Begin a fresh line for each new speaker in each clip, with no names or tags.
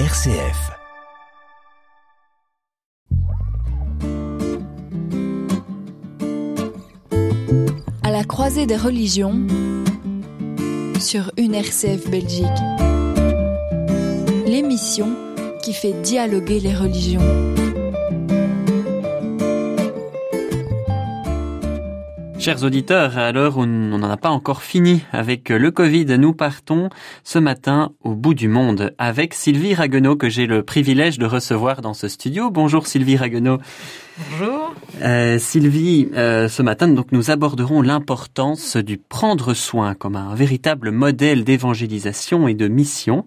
RCF.
À la croisée des religions sur une RCF Belgique. L'émission qui fait dialoguer les religions.
Chers auditeurs, à l'heure où on n'en a pas encore fini avec le Covid, nous partons ce matin au bout du monde avec Sylvie Raguenaud que j'ai le privilège de recevoir dans ce studio. Bonjour Sylvie Raguenaud.
Bonjour.
Euh, Sylvie, euh, ce matin donc nous aborderons l'importance du prendre soin comme un véritable modèle d'évangélisation et de mission.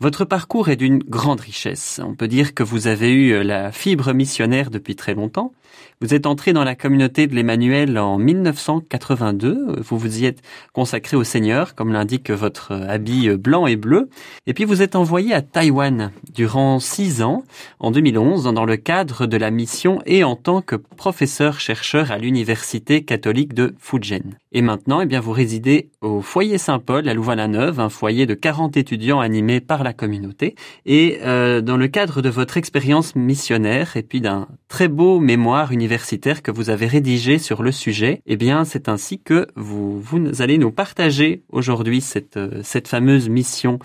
Votre parcours est d'une grande richesse. On peut dire que vous avez eu la fibre missionnaire depuis très longtemps. Vous êtes entré dans la communauté de l'Emmanuel en 1982. Vous vous y êtes consacré au Seigneur, comme l'indique votre habit blanc et bleu. Et puis vous êtes envoyé à Taïwan durant six ans, en 2011, dans le cadre de la mission et en tant que professeur-chercheur à l'Université catholique de Fujian. Et maintenant, eh bien, vous résidez au foyer Saint-Paul à Louvain-la-Neuve, un foyer de 40 étudiants animés par la communauté. Et euh, dans le cadre de votre expérience missionnaire et puis d'un très beau mémoire universitaire, que vous avez rédigé sur le sujet, eh bien, c'est ainsi que vous, vous allez nous partager aujourd'hui cette, euh, cette fameuse mission.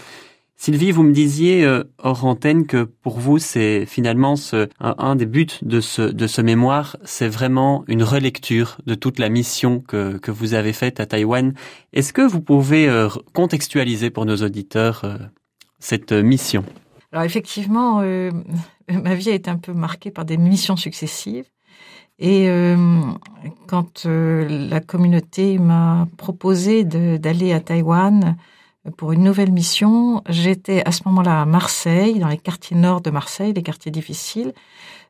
Sylvie, vous me disiez euh, hors antenne que pour vous, c'est finalement un, des buts de ce, de ce mémoire, c'est vraiment une relecture de toute la mission que, que vous avez faite à Taïwan. Est-ce que vous pouvez euh, contextualiser pour nos auditeurs cette mission?
Alors effectivement, ma vie a été un peu marquée par des missions successives. Et euh, quand euh, la communauté m'a proposé d'aller à Taïwan pour une nouvelle mission, j'étais à ce moment-là à Marseille, dans les quartiers nord de Marseille, les quartiers difficiles.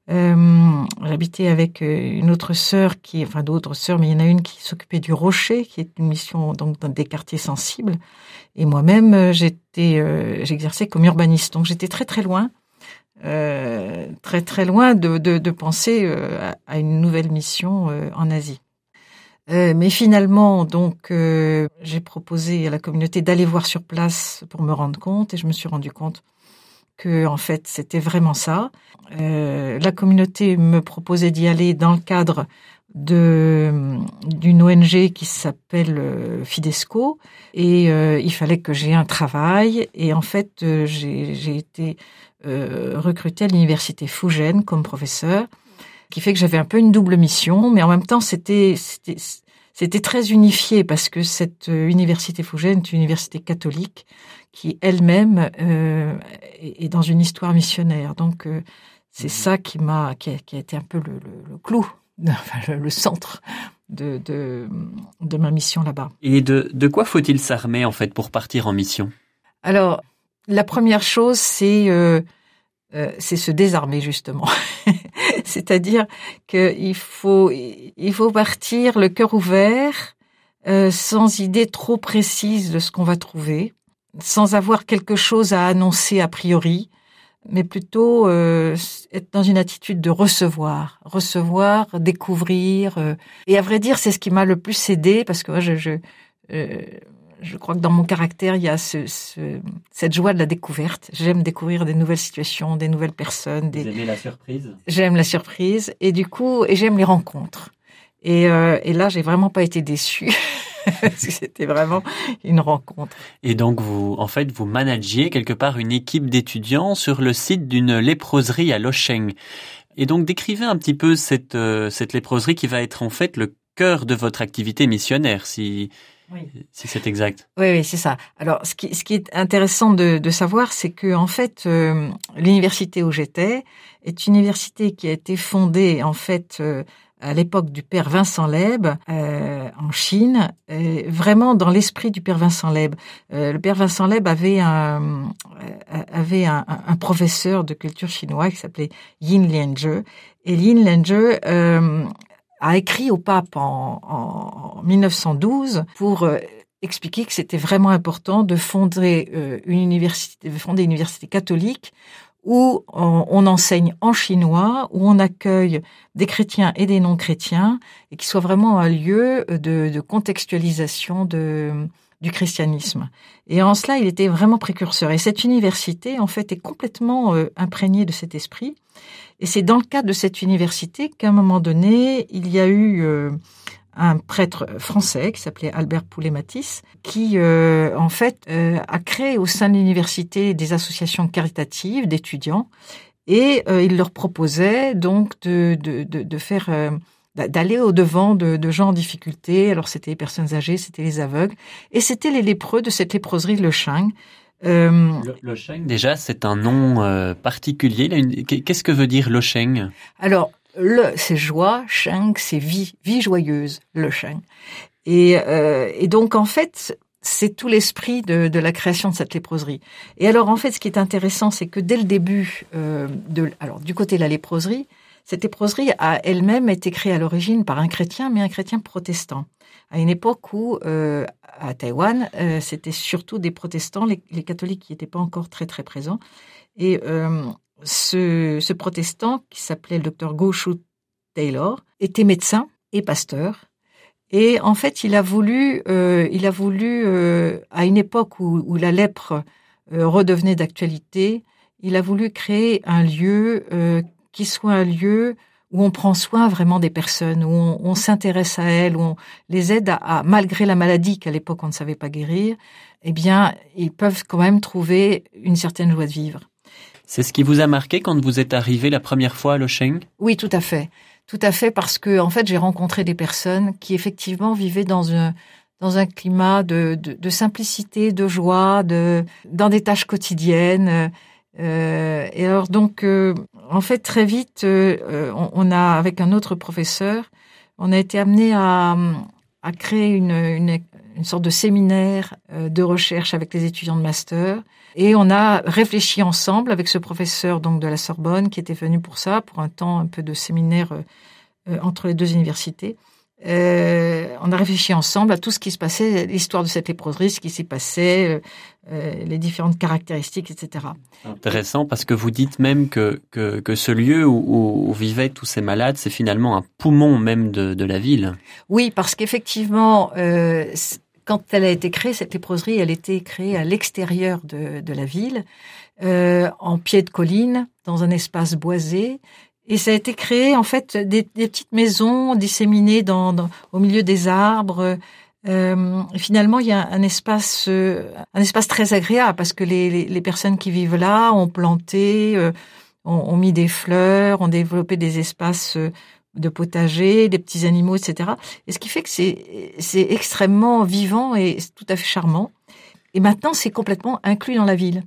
Euh, J'habitais avec euh, une autre sœur qui, enfin d'autres sœurs, mais il y en a une qui s'occupait du Rocher, qui est une mission donc dans des quartiers sensibles. Et moi-même, j'étais, j'exerçais comme urbaniste, donc j'étais très très loin. Euh, très très loin de, penser euh, à une nouvelle mission euh, en Asie. Mais finalement, donc, j'ai proposé à la communauté d'aller voir sur place pour me rendre compte, et je me suis rendu compte que en fait c'était vraiment ça. la communauté me proposait d'y aller dans le cadre de d'une ONG qui s'appelle Fidesco et il fallait que j'ai un travail et en fait j'ai été euh, recruté à l'université Fougène comme professeur, qui fait que j'avais un peu une double mission, mais en même temps c'était c'était très unifié parce que cette euh, université Fougène est une université catholique qui elle-même euh, est dans une histoire missionnaire. Donc euh, c'est mhm. ça qui m'a qui, qui, a été un peu le, le, le clou, enfin, le, centre de, de, de ma mission là-bas.
Et de, de quoi faut-il s'armer en fait pour partir en mission?
Alors la première chose, c'est euh, euh, c'est se désarmer justement. C'est-à-dire qu'il faut il faut partir le cœur ouvert, euh, sans idée trop précise de ce qu'on va trouver, sans avoir quelque chose à annoncer a priori, mais plutôt euh, être dans une attitude de recevoir, recevoir, découvrir. Euh, et à vrai dire, c'est ce qui m'a le plus aidé parce que je, je euh, je crois que dans mon caractère, il y a ce, ce, cette joie de la découverte. J'aime découvrir des nouvelles situations, des nouvelles personnes. Des...
Vous aimez la surprise?
J'aime la surprise et du coup, et j'aime les rencontres. Et, euh, et là, j'ai vraiment pas été déçue. C'était vraiment une rencontre.
Et donc, vous, en fait, vous managiez quelque part une équipe d'étudiants sur le site d'une léproserie à Locheng. Et donc, décrivez un petit peu cette, euh, cette léproserie qui va être en fait le cœur de votre activité missionnaire, si, oui. Si c'est exact.
Oui, oui, c'est ça. Alors, ce qui, ce qui est intéressant de, de savoir, c'est que en fait, euh, l'université où j'étais est une université qui a été fondée en fait euh, à l'époque du père Vincent Leb euh, en Chine, vraiment dans l'esprit du père Vincent Leb. le père Vincent Leb avait un avait un, un, professeur de culture chinois qui s'appelait Yin Lianzhe et Yin Lianzhe a écrit au pape en, en 1912 pour euh, expliquer que c'était vraiment important de fonder euh, une université, de fonder une université catholique où on, enseigne en chinois, où on accueille des chrétiens et des non-chrétiens, et qui soit vraiment un lieu de, de contextualisation de, du christianisme. Et en cela, il était vraiment précurseur. Et cette université, en fait, est complètement euh, imprégnée de cet esprit. Et c'est dans le cadre de cette université qu'à un moment donné, il y a eu euh, un prêtre français qui s'appelait Albert Poulet-Matisse, qui euh, en fait a créé au sein de l'université des associations caritatives d'étudiants et il leur proposait donc de, de, de, faire d'aller au devant de, de, gens en difficulté. Alors c'était les personnes âgées, c'était les aveugles, et c'était les lépreux de cette léproserie Le Chang.
Euh, le, Cheng, déjà, c'est un nom euh, particulier. Qu'est-ce que veut dire Le Cheng
Alors, le, c'est joie, Cheng, c'est vie, vie joyeuse, Le Cheng. Et, euh, et donc, en fait, c'est tout l'esprit de, de, la création de cette léproserie. Et alors, en fait, ce qui est intéressant, c'est que dès le début, euh, de, alors du côté de la léproserie, cette léproserie a elle-même été créée à l'origine par un chrétien, mais un chrétien protestant. À une époque où, euh, à Taïwan, euh, c'était surtout des protestants, les, catholiques qui n'étaient pas encore très très présents. Et euh, ce, ce, protestant, qui s'appelait le docteur Goshu Taylor, était médecin et pasteur. Et en fait, il a voulu, euh, il a voulu, à une époque où, où la lèpre redevenait d'actualité, il a voulu créer un lieu qui soit un lieu où on prend soin vraiment des personnes, où on, s'intéresse à elles, où on les aide à, malgré la maladie qu'à l'époque on ne savait pas guérir, eh bien, ils peuvent quand même trouver une certaine joie de vivre.
C'est ce qui vous a marqué quand vous êtes arrivé la première fois à Locheng
Oui, tout à fait. Tout à fait, parce que en fait, j'ai rencontré des personnes qui effectivement vivaient dans un dans un climat de, de, de simplicité, de joie, de dans des tâches quotidiennes. Euh, et alors donc, euh, en fait, très vite, euh, on, a, avec un autre professeur, on a été amené à, créer une, une, une, sorte de séminaire de recherche avec les étudiants de master. Et on a réfléchi ensemble avec ce professeur donc de la Sorbonne qui était venu pour ça, pour un temps un peu de séminaire entre les deux universités. Euh, on a réfléchi ensemble à tout ce qui se passait, l'histoire de cette léproserie, ce qui s'y passait, euh, euh, les différentes caractéristiques, etc.
Intéressant parce que vous dites même que, que, que ce lieu où, où, vivaient tous ces malades, c'est finalement un poumon même de, de la ville.
Oui, parce qu'effectivement, euh, quand elle a été créée, cette léproserie, elle était créée à l'extérieur de, de la ville, euh, en pied de colline, dans un espace boisé. Et ça a été créé en fait des, des petites maisons disséminées dans, dans, au milieu des arbres. Euh, finalement, il y a un espace, euh, un espace très agréable parce que les, les, les personnes qui vivent là ont planté, euh, ont, ont, mis des fleurs, ont développé des espaces euh, de potager, des petits animaux, etc. Et ce qui fait que c'est c'est extrêmement vivant et tout à fait charmant. Et maintenant, c'est complètement inclus dans la ville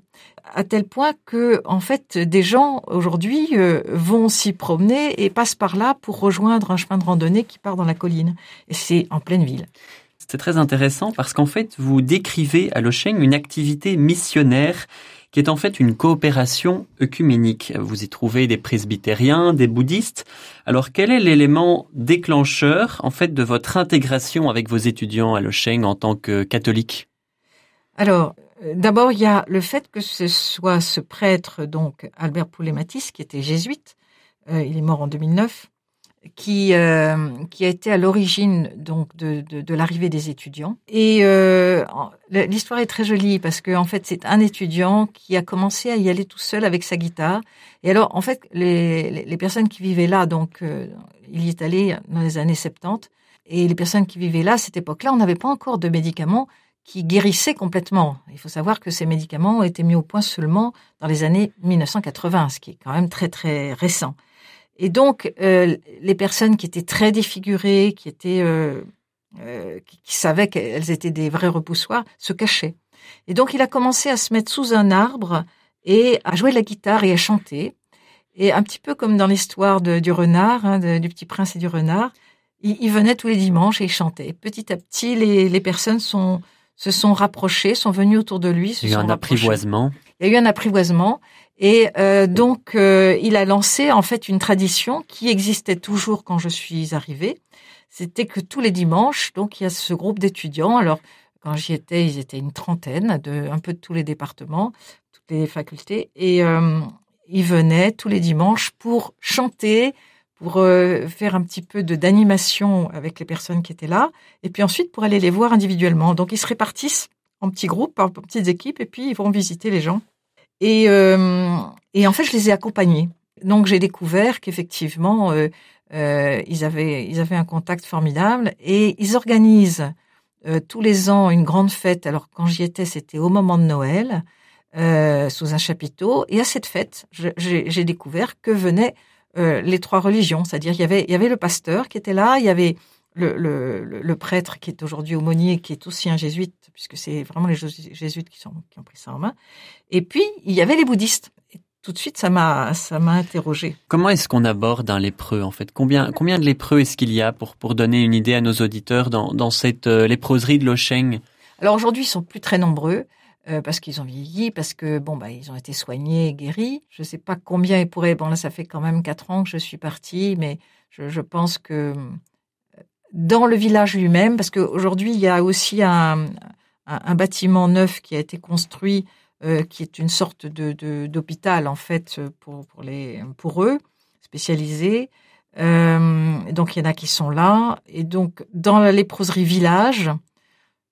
à tel point que, en fait, des gens aujourd'hui euh, vont s'y promener et passent par là pour rejoindre un chemin de randonnée qui part dans la colline. Et c'est en pleine ville.
C'est très intéressant parce qu'en fait, vous décrivez à Locheng une activité missionnaire qui est en fait une coopération œcuménique. Vous y trouvez des presbytériens, des bouddhistes. Alors quel est l'élément déclencheur en fait de votre intégration avec vos étudiants à Locheng en tant que catholiques
Alors, d'abord, il y a le fait que ce soit ce prêtre, donc Albert Poulet-Matisse, qui était jésuite, euh, il est mort en 2009, qui euh, qui a été à l'origine donc de, de, de l'arrivée des étudiants. Et euh, l'histoire est très jolie parce que en fait c'est un étudiant qui a commencé à y aller tout seul avec sa guitare. Et alors en fait les, les personnes qui vivaient là, donc euh, il y est allé dans les années 70, et les personnes qui vivaient là à cette époque-là, on n'avait pas encore de médicaments qui guérissait complètement. Il faut savoir que ces médicaments ont été mis au point seulement dans les années 1980, ce qui est quand même très très récent. Et donc euh, les personnes qui étaient très défigurées, qui étaient euh, euh, qui, savaient qu'elles étaient des vrais repoussoirs, se cachaient. Et donc il a commencé à se mettre sous un arbre et à jouer de la guitare et à chanter. Et un petit peu comme dans l'histoire du renard, hein, du petit prince et du renard, il, venait tous les dimanches et il chantait. Petit à petit, les personnes sont se sont rapprochés, sont venus autour de lui.
il y a eu un apprivoisement.
Il y a eu un apprivoisement. Et euh, donc, euh, il a lancé en fait une tradition qui existait toujours quand je suis arrivée. C'était que tous les dimanches, donc il y a ce groupe d'étudiants. Alors, quand j'y étais, ils étaient une trentaine, de un peu de tous les départements, toutes les facultés, et euh, ils venaient tous les dimanches pour chanter, pour faire un petit peu de d'animation avec les personnes qui étaient là, et puis ensuite pour aller les voir individuellement. Donc ils se répartissent en petits groupes, en petites équipes, et puis ils vont visiter les gens. Et, euh, et en fait, je les ai accompagnés. Donc j'ai découvert qu'effectivement, euh, euh, ils, avaient, ils avaient un contact formidable, et ils organisent tous les ans une grande fête. Alors quand j'y étais, c'était au moment de Noël, sous un chapiteau, et à cette fête, j'ai découvert que venaient euh, les trois religions, c'est-à-dire il y avait il y avait le pasteur qui était là, il y avait le, le, le prêtre qui est aujourd'hui aumônier, qui est aussi un jésuite, puisque c'est vraiment les jésuites qui, sont, qui ont pris ça en main. Et puis il y avait les bouddhistes. Et tout de suite, ça m'a ça m'a interrogé.
Comment est-ce qu'on aborde un lépreux en fait? Combien combien de lépreux est-ce qu'il y a pour pour donner une idée à nos auditeurs dans dans cette euh, léproserie de Locheng
Alors aujourd'hui, ils sont plus très nombreux. Euh, parce qu'ils ont vieilli, parce que bon bah ils ont été soignés, guéris. Je ne sais pas combien ils pourraient. Bon là ça fait quand même quatre ans que je suis partie, mais je, pense que euh, dans le village lui-même, parce qu'aujourd'hui il y a aussi un, bâtiment neuf qui a été construit, euh, qui est une sorte de d'hôpital en fait pour pour les pour eux spécialisé. Donc il y en a qui sont là et donc dans la léproserie village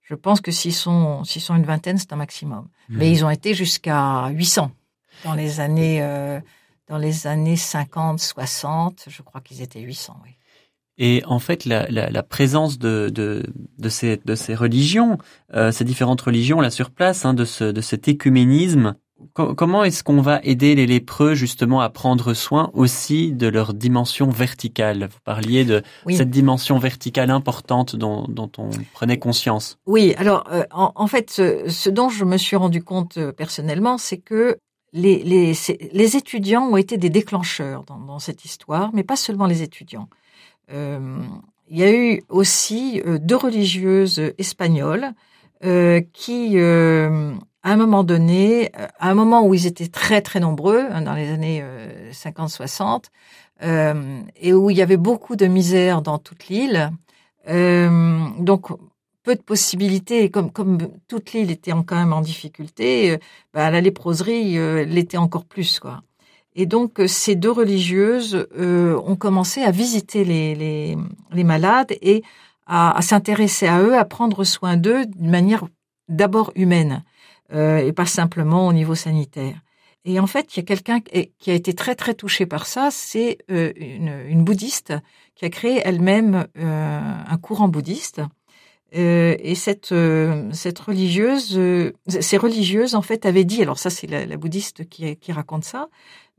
je pense que s'ils sont, s'ils sont une vingtaine, c'est un maximum. Mmh. Mais ils ont été jusqu'à 800 dans les années, euh, dans les années 50, 60. Je crois qu'ils étaient 800, oui.
Et en fait, la, la, la présence de, de, de, ces, de ces religions, euh, ces différentes religions là sur place, hein, de, ce, de cet écuménisme, comment est-ce qu'on va aider les lépreux justement à prendre soin aussi de leur dimension verticale? Vous parliez de oui. cette dimension verticale importante dont, dont, on prenait conscience.
Oui, alors euh, en, en, fait, ce, ce, dont je me suis rendu compte euh, personnellement, c'est que les, les, les, étudiants ont été des déclencheurs dans, dans, cette histoire, mais pas seulement les étudiants. Euh, il y a eu aussi deux religieuses espagnoles euh, qui à un moment donné, euh, à un moment où ils étaient très très nombreux, hein, dans les années 50-60, euh, euh, et où il y avait beaucoup de misère dans toute l'île, donc peu de possibilités, comme, toute l'île était quand même en difficulté, bah, la léproserie l'était encore plus. Et donc ces deux religieuses ont commencé à visiter les, malades et à s'intéresser à eux, à prendre soin d'eux d'une manière d'abord humaine euh, et pas simplement au niveau sanitaire. Et en fait, il y a quelqu'un qui a été très très touché par ça, c'est euh, une, une, bouddhiste qui a créé elle-même euh, un courant bouddhiste. Euh, et cette euh, cette religieuse, euh, ces religieuses en fait avaient dit, alors ça c'est la, la, bouddhiste qui, qui raconte ça,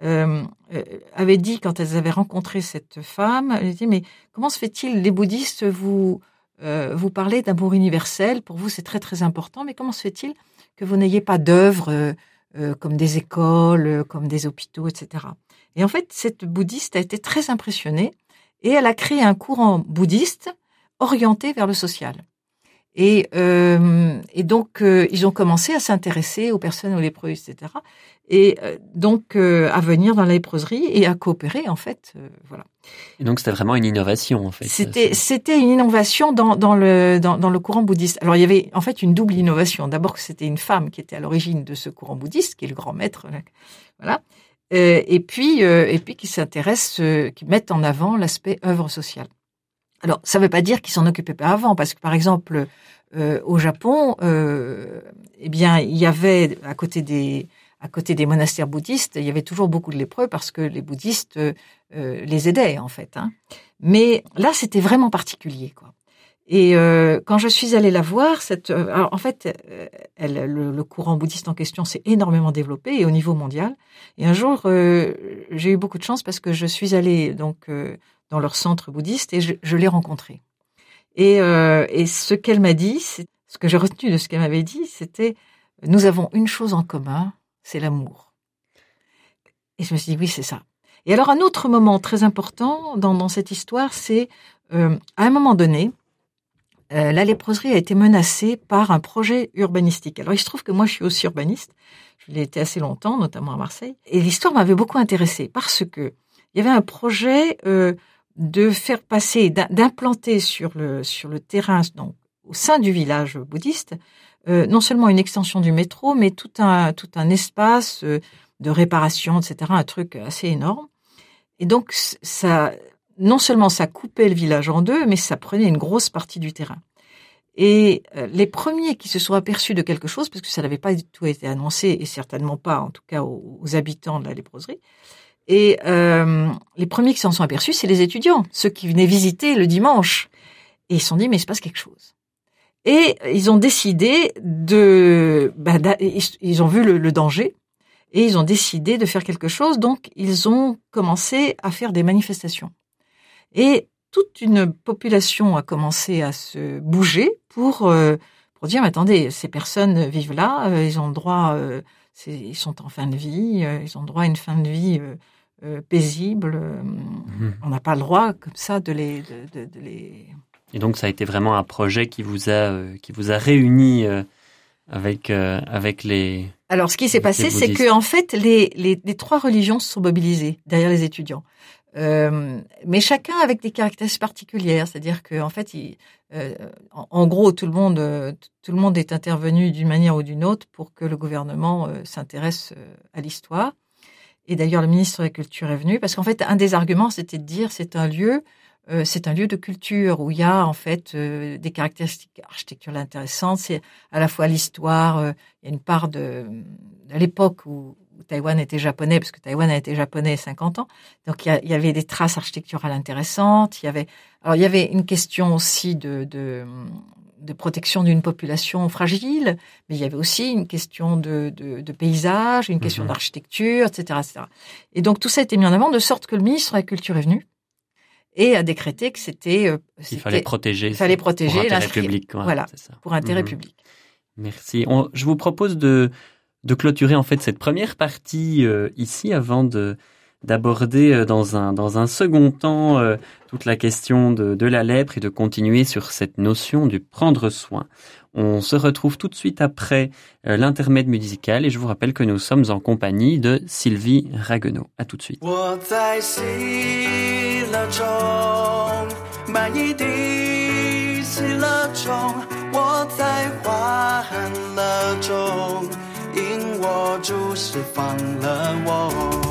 avait dit quand elles avaient rencontré cette femme, elle dit mais comment se fait-il les bouddhistes vous vous parlez d'amour universel, pour vous c'est très très important, mais comment se fait-il que vous n'ayez pas d'œuvres euh, euh, comme des écoles, euh, comme des hôpitaux, etc. Et en fait, cette bouddhiste a été très impressionnée et elle a créé un courant bouddhiste orienté vers le social. Et, euh, et donc, euh, ils ont commencé à s'intéresser aux personnes aux lépreux, etc. Et euh, donc, à venir dans la léproserie et à coopérer, en fait. voilà.
Et donc, c'était vraiment une innovation, en fait.
C'était, c'était une innovation dans, dans, le, dans, dans, le courant bouddhiste. Alors, il y avait, en fait, une double innovation. D'abord, que c'était une femme qui était à l'origine de ce courant bouddhiste, qui est le grand maître. Voilà. et puis, et puis qui s'intéresse, qui mettent en avant l'aspect œuvre sociale. Alors, ça ne veut pas dire qu'ils s'en occupaient pas avant, parce que par exemple, euh, au Japon, euh, eh bien, il y avait à côté des à côté des monastères bouddhistes, il y avait toujours beaucoup de lépreux parce que les bouddhistes euh, les aidaient en fait. Hein. Mais là, c'était vraiment particulier, quoi. Et euh, quand je suis allée la voir, cette, euh, alors en fait, euh, elle, le, le, courant bouddhiste en question s'est énormément développé et au niveau mondial. Et un jour, j'ai eu beaucoup de chance parce que je suis allée donc dans leur centre bouddhiste et je, l'ai rencontrée. Et, euh, et ce qu'elle m'a dit, ce que j'ai retenu de ce qu'elle m'avait dit, c'était nous avons une chose en commun, c'est l'amour. Et je me suis dit oui, c'est ça. Et alors un autre moment très important dans, dans cette histoire, c'est euh, à un moment donné, euh, la léproserie a été menacée par un projet urbanistique. Alors il se trouve que moi je suis aussi urbaniste, je l'ai été assez longtemps, notamment à Marseille, et l'histoire m'avait beaucoup intéressée parce que il y avait un projet euh, de faire passer, d'implanter sur le, sur le terrain, donc au sein du village bouddhiste, euh, non seulement une extension du métro, mais tout un, tout un espace euh, de réparation, etc., un truc assez énorme. Et donc, ça, non seulement ça coupait le village en deux, mais ça prenait une grosse partie du terrain. Et euh, les premiers qui se sont aperçus de quelque chose, parce que ça n'avait pas du tout été annoncé, et certainement pas, en tout cas, aux, habitants de la léproserie, et euh, les premiers qui s'en sont aperçus, c'est les étudiants, ceux qui venaient visiter le dimanche. Et ils se sont dit, mais il se passe quelque chose. Et ils ont décidé de... Bah, ils ont vu le, danger, et ils ont décidé de faire quelque chose, donc ils ont commencé à faire des manifestations. Et toute une population a commencé à se bouger pour euh, pour dire attendez ces personnes vivent là euh, ils ont droit euh, ils sont en fin de vie ils ont droit à une fin de vie paisible mhm. on n'a pas le droit comme ça de les de, de, les
et donc ça a été vraiment un projet qui vous a qui vous a réuni avec avec les
alors ce qui s'est passé c'est que en fait les, les les trois religions se sont mobilisées derrière les étudiants euh, mais chacun avec des caractéristiques particulières, c'est-à-dire que en fait, il, euh, en, gros, tout le monde, tout le monde est intervenu d'une manière ou d'une autre pour que le gouvernement euh, s'intéresse à l'histoire. Et d'ailleurs, le ministre de la Culture est venu parce qu'en fait, un des arguments, c'était de dire c'est un lieu, c'est un lieu de culture où il y a en fait des caractéristiques architecturales intéressantes. C'est à la fois l'histoire, il y a une part de, de l'époque où Taïwan était japonais, parce que Taïwan a été japonais 50 ans. Donc il y, avait des traces architecturales intéressantes. Il y avait, alors il y avait une question aussi de, de, de protection d'une population fragile, mais il y avait aussi une question de, de, de paysage, une question mhm. d'architecture, etc., etc. Et donc tout ça a été mis en avant de sorte que le ministre de la Culture est venu et a décrété que c'était euh,
il fallait protéger
il fallait protéger
pour intérêt public
voilà pour intérêt mhm. public
merci je vous propose de de clôturer en fait cette première partie euh, ici avant de d'aborder euh, dans un dans un second temps euh, toute la question de, de la lèpre et de continuer sur cette notion du prendre soin. On se retrouve tout de suite après l'intermède musical et je vous rappelle que nous sommes en compagnie de Sylvie Raguenaud. À tout de suite.
因我主释放了我，我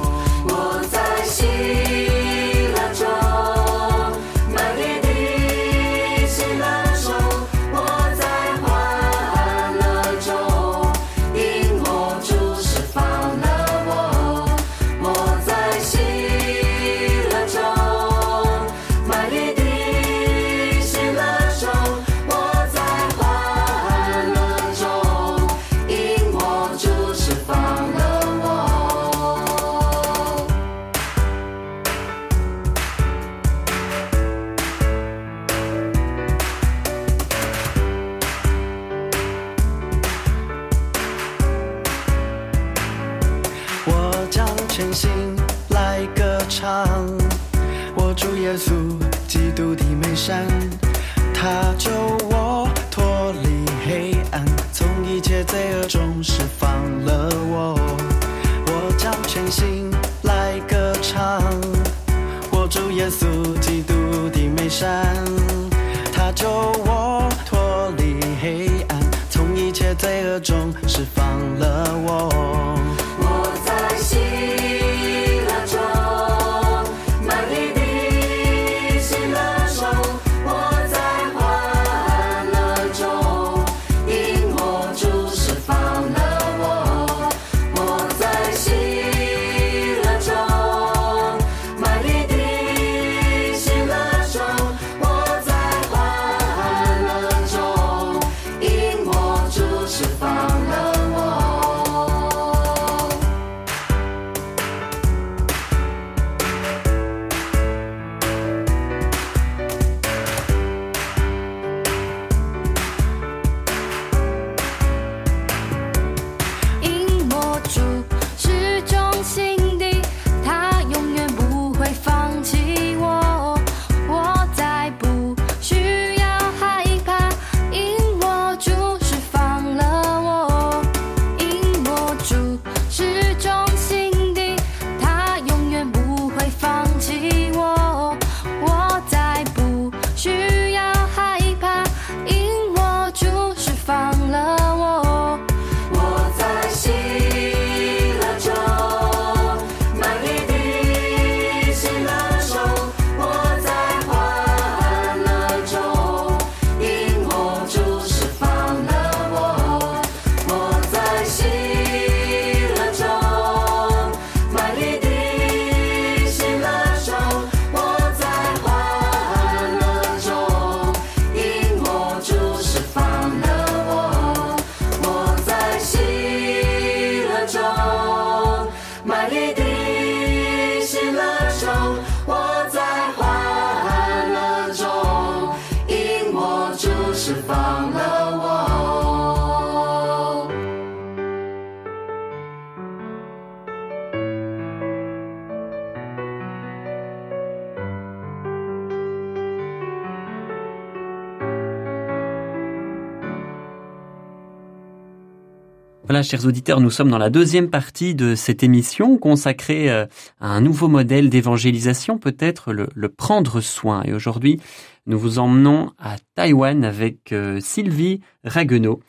Voilà, chers auditeurs, nous sommes dans la deuxième partie de cette émission consacrée euh, à un nouveau modèle d'évangélisation, peut-être le, prendre soin. Et aujourd'hui, nous vous emmenons à Taïwan avec euh, Sylvie Raguenaud.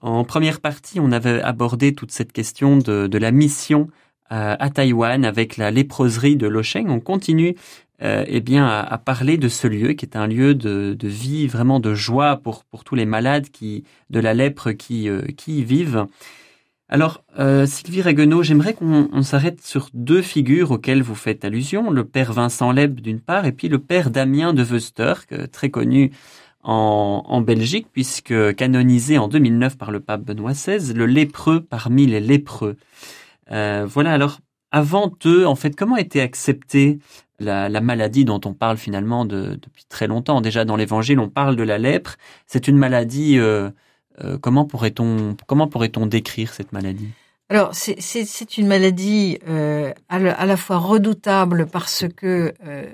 En première partie, on avait abordé toute cette question de, la mission euh, à Taïwan avec la léproserie de Locheng. On continue eh bien à, parler de ce lieu qui est un lieu de, vie, vraiment de joie pour, pour tous les malades qui de la lèpre qui, qui y vivent. Alors, euh, Sylvie Raguenaud, j'aimerais qu'on s'arrête sur deux figures auxquelles vous faites allusion, le père Vincent Leb d'une part, et puis le père Damien de Veuster, très connu en, Belgique, puisque canonisé en 2009 par le pape Benoît XVI, le lépreux parmi les lépreux. Euh, voilà, alors, avant eux, en fait, comment était acceptée la, maladie dont on parle finalement depuis très longtemps? Déjà, dans l'Évangile, on parle de la lèpre. C'est une maladie... Euh, euh, comment pourrait-on comment pourrait-on décrire cette maladie?
Alors c'est une maladie euh, à, la, fois redoutable parce que euh,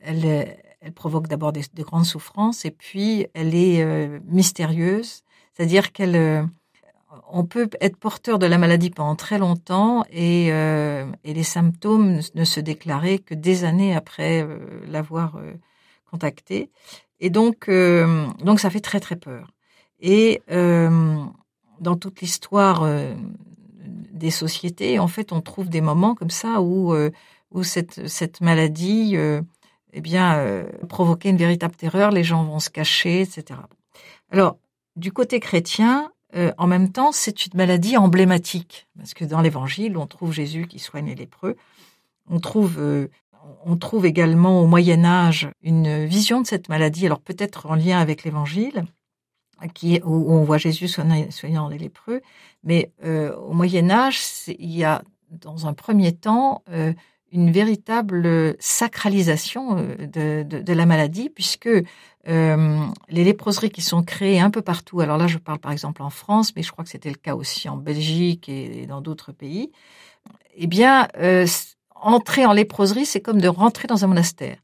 elle, elle provoque d'abord des, grandes souffrances et puis elle est mystérieuse, c'est-à-dire qu'elle on peut être porteur de la maladie pendant très longtemps et, et les symptômes ne se déclarer que des années après l'avoir contacté. Et donc, donc ça fait très très peur. Et euh, dans toute l'histoire euh, des sociétés, en fait, on trouve des moments comme ça où, euh, où cette, cette maladie eh bien, provoquait une véritable terreur, les gens vont se cacher, etc. Alors, du côté chrétien, en même temps, c'est une maladie emblématique, parce que dans l'Évangile, on trouve Jésus qui soigne les lépreux, on trouve, on trouve également au Moyen Âge une vision de cette maladie, alors peut-être en lien avec l'Évangile, qui, où on voit Jésus soignant les lépreux. Mais euh, au Moyen Âge, il y a dans un premier temps euh, une véritable sacralisation euh, de, de, de, la maladie, puisque euh, les léproseries qui sont créées un peu partout, alors là je parle par exemple en France, mais je crois que c'était le cas aussi en Belgique et, dans d'autres pays, eh bien, euh, entrer en léproserie, c'est comme de rentrer dans un monastère.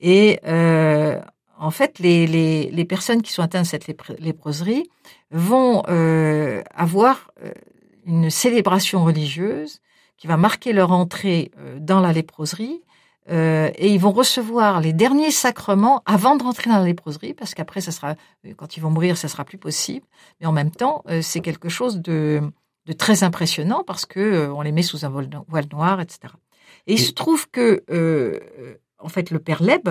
Et euh, en fait, les, les, les, personnes qui sont atteintes de cette léproserie vont euh, avoir euh, une célébration religieuse qui va marquer leur entrée euh, dans la léproserie euh, et ils vont recevoir les derniers sacrements avant de rentrer dans la léproserie parce qu'après, ça sera quand ils vont mourir, ça sera plus possible. Mais en même temps, c'est quelque chose de, de, très impressionnant parce que on les met sous un voile noir, etc. Et il se trouve que en fait, le père Leb,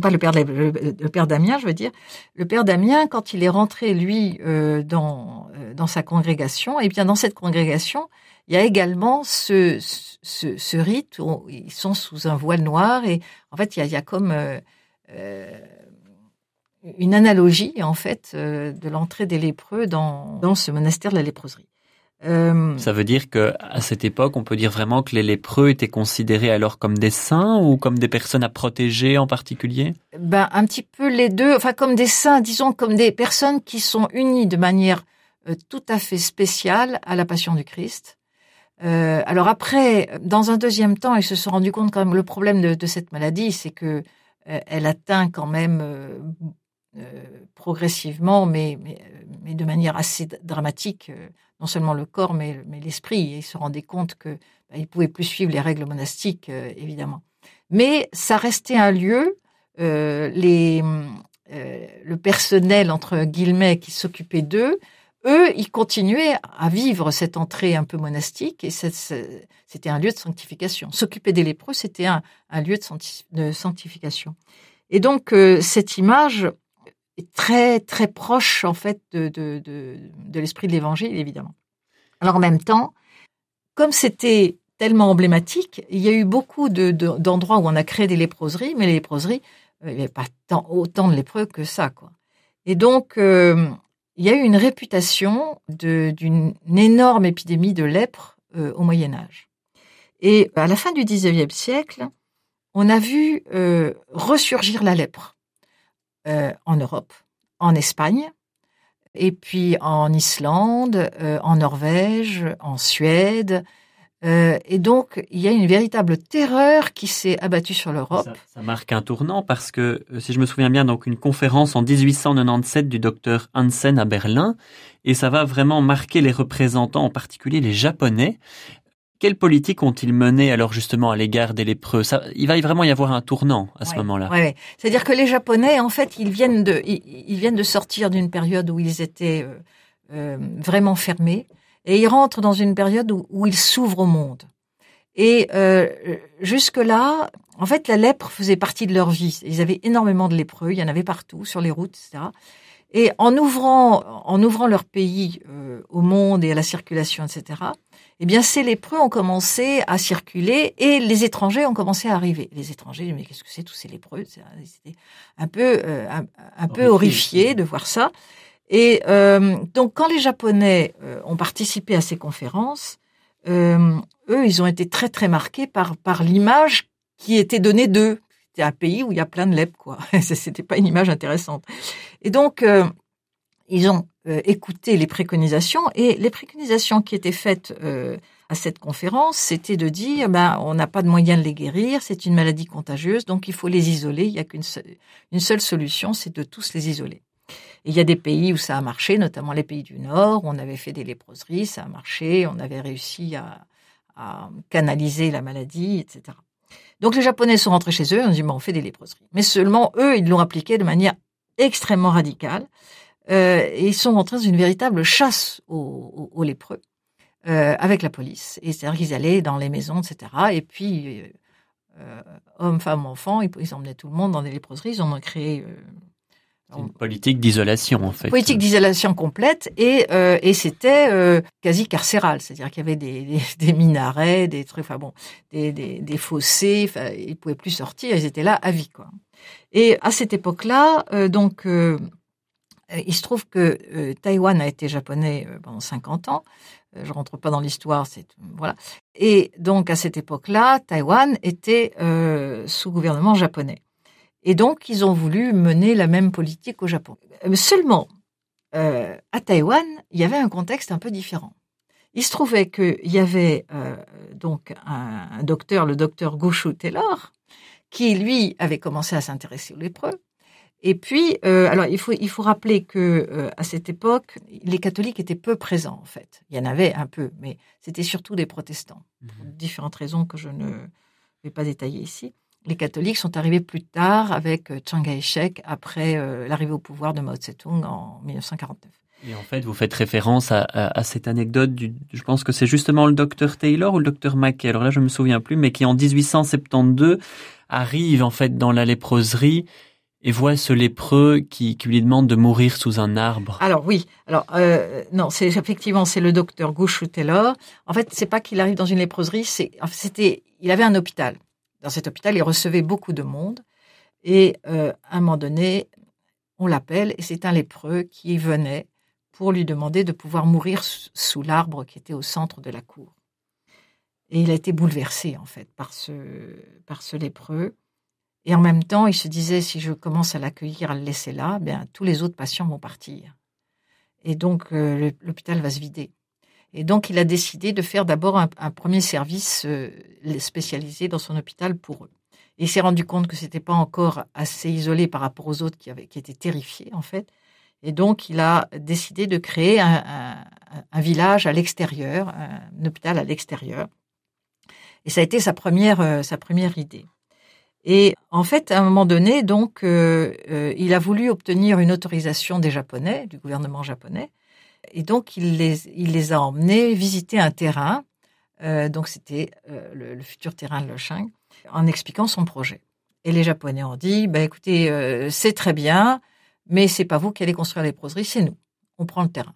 pas le père, Damien, je veux dire, le père Damien, quand il est rentré lui euh, dans euh, dans sa congrégation, et eh bien dans cette congrégation, il y a également ce ce, ce rite où ils sont sous un voile noir et en fait il y a, comme euh une analogie en fait de l'entrée des lépreux dans dans ce monastère de la léproserie.
Euh, Ça veut dire que à cette époque, on peut dire vraiment que les lépreux étaient considérés alors comme des saints ou comme des personnes à protéger en particulier?
Ben un petit peu les deux, enfin comme des saints, disons comme des personnes qui sont unies de manière euh, tout à fait spéciale à la Passion du Christ. Euh, alors après, dans un deuxième temps, ils se sont rendus compte quand même le problème de, de cette maladie, c'est que euh, elle atteint quand même progressivement, mais, mais, mais, de manière assez dramatique non seulement le corps, mais, mais l'esprit. Et ils se rendaient compte que bah, ils pouvaient plus suivre les règles monastiques, euh, évidemment. Mais ça restait un lieu. Euh, les, euh, le personnel entre guillemets qui s'occupait d'eux, eux, ils continuaient à vivre cette entrée un peu monastique et c'était un lieu de sanctification. S'occuper des lépreux, c'était un, un, lieu de, sanctification. Et donc cette image très très proche en fait de, de, l'esprit de l'Évangile, évidemment. Alors en même temps, comme c'était tellement emblématique, il y a eu beaucoup d'endroits où on a créé des léproseries, mais les léproseries, euh, il n'y avait pas tant, autant de lépreux que ça, quoi. Et donc, euh, il y a eu une réputation d'une énorme épidémie de lèpre euh, au Moyen Âge. Et à la fin du XIXe siècle, on a vu ressurgir la lèpre euh, en Europe, en Espagne, et puis en Islande, en Norvège, en Suède, euh, et donc, il y a une véritable terreur qui s'est abattue sur l'Europe.
Ça, marque un tournant parce que, euh, si je me souviens bien, donc une conférence en 1897 du docteur Hansen à Berlin, et ça va vraiment marquer les représentants, en particulier les Japonais. Quelle politique ont-ils mené alors justement à l'égard des lépreux? Ça, Il va vraiment y avoir un tournant à ce moment-là.
Ouais, C'est-à-dire que les Japonais, en fait, ils viennent de, ils, viennent de sortir d'une période où ils étaient euh, euh vraiment fermés et ils rentrent dans une période où, où ils s'ouvrent au monde. Et euh, jusque-là, en fait, la lèpre faisait partie de leur vie. Ils avaient énormément de lépreux, il y en avait partout, sur les routes, etc. Et en ouvrant, en ouvrant leur pays euh, au monde et à la circulation, etc., eh bien, ces lépreux ont commencé à circuler et les étrangers ont commencé à arriver. Les étrangers, mais qu'est-ce que c'est tous ces lépreux? C'était un peu, euh, un, un, peu horrifiés de voir ça. Et euh, donc, quand les Japonais euh, ont participé à ces conférences, euh, eux, ils ont été très très marqués par par l'image qui était donnée d'eux. C'était un pays où il y a plein de lèpres, quoi. C'était pas une image intéressante. Et donc, euh, ils ont euh, écouté les préconisations et les préconisations qui étaient faites à cette conférence, c'était de dire, ben, on n'a pas de moyen de les guérir, c'est une maladie contagieuse, donc il faut les isoler. Il n'y a qu'une une seule solution, c'est de tous les isoler il y a des pays où ça a marché, notamment les pays du Nord, où on avait fait des léproseries, ça a marché, on avait réussi à, canaliser la maladie, etc. Donc les Japonais sont rentrés chez eux, on dit, bon, on fait des léproseries. Mais seulement, eux, ils l'ont appliqué de manière extrêmement radicale. Euh, et ils sont rentrés dans une véritable chasse aux, lépreux euh, avec la police. Et c'est-à-dire qu'ils allaient dans les maisons, etc. Et puis, euh, hommes, femmes, enfants, ils, ils, emmenaient tout le monde dans des léproseries. Ils en ont créé
une politique d'isolation en fait.
Politique d'isolation complète et euh, et c'était euh, quasi carcéral, c'est-à-dire qu'il y avait des, des, des, minarets, des trucs, enfin bon, des, des, des fossés, enfin ils pouvaient plus sortir, ils étaient là à vie quoi. Et à cette époque-là, euh, donc euh, il se trouve que euh, Taïwan a été japonais pendant 50 ans. Je rentre pas dans l'histoire, c'est voilà. Et donc à cette époque-là, Taïwan était sous gouvernement japonais. Et donc, ils ont voulu mener la même politique au Japon. Euh, seulement, euh, à Taïwan, il y avait un contexte un peu différent. Il se trouvait qu'il y avait euh, donc un, docteur, le docteur Goshu Taylor, qui lui avait commencé à s'intéresser aux lépreux. Et puis, euh, alors il faut il faut rappeler que euh, à cette époque, les catholiques étaient peu présents en fait. Il y en avait un peu, mais c'était surtout des protestants, pour mmh différentes raisons que je ne vais pas détailler ici les catholiques sont arrivés plus tard avec euh, Chiang Kai-shek après euh, l'arrivée au pouvoir de Mao Tse-tung en 1949.
Et en fait, vous faites référence à, cette anecdote du, je pense que c'est justement le docteur Taylor ou le docteur Mackay, alors là je me souviens plus, mais qui en 1872 arrive en fait dans la léproserie et voit ce lépreux qui, lui demande de mourir sous un arbre.
Alors oui, alors euh, non, c'est effectivement c'est le docteur Gouchou Taylor. En fait, c'est pas qu'il arrive dans une léproserie, c'est c'était il avait un hôpital dans cet hôpital, il recevait beaucoup de monde. Et euh, à un moment donné, on l'appelle et c'est un lépreux qui venait pour lui demander de pouvoir mourir sous l'arbre qui était au centre de la cour. Et il a été bouleversé en fait par ce, par ce lépreux. Et en même temps, il se disait si je commence à l'accueillir, à le laisser là, bien tous les autres patients vont partir. Et donc euh, l'hôpital va se vider. Et donc, il a décidé de faire d'abord un, premier service euh, spécialisé dans son hôpital pour eux. Et il s'est rendu compte que c'était pas encore assez isolé par rapport aux autres qui, avaient, qui étaient terrifiés, en fait. Et donc, il a décidé de créer un, village à l'extérieur, un hôpital à l'extérieur. Et ça a été sa première, euh, sa première idée. Et en fait, à un moment donné, donc, euh, il a voulu obtenir une autorisation des Japonais, du gouvernement japonais, et donc, il les, il les a emmenés visiter un terrain. Euh, donc, c'était euh, le, futur terrain de Loching, en expliquant son projet. Et les Japonais ont dit, bah, écoutez, euh, c'est très bien, mais c'est pas vous qui allez construire les proseries, c'est nous. On prend le terrain.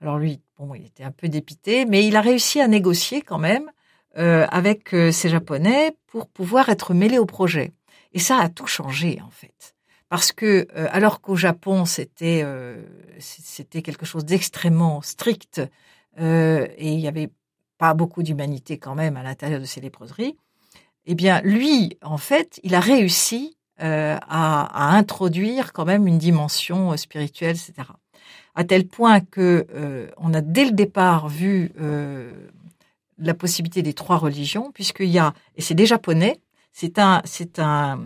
Alors lui, bon, il était un peu dépité, mais il a réussi à négocier quand même euh, avec ces Japonais pour pouvoir être mêlé au projet. Et ça a tout changé en fait. parce que euh, alors qu'au Japon c'était euh, c'était quelque chose d'extrêmement strict euh, et il y avait pas beaucoup d'humanité quand même à l'intérieur de ces léproseries, eh bien lui en fait il a réussi à, à, introduire quand même une dimension spirituelle, etc. À tel point que on a dès le départ vu la possibilité des trois religions, puisqu'il y a et c'est des japonais, c'est un c'est un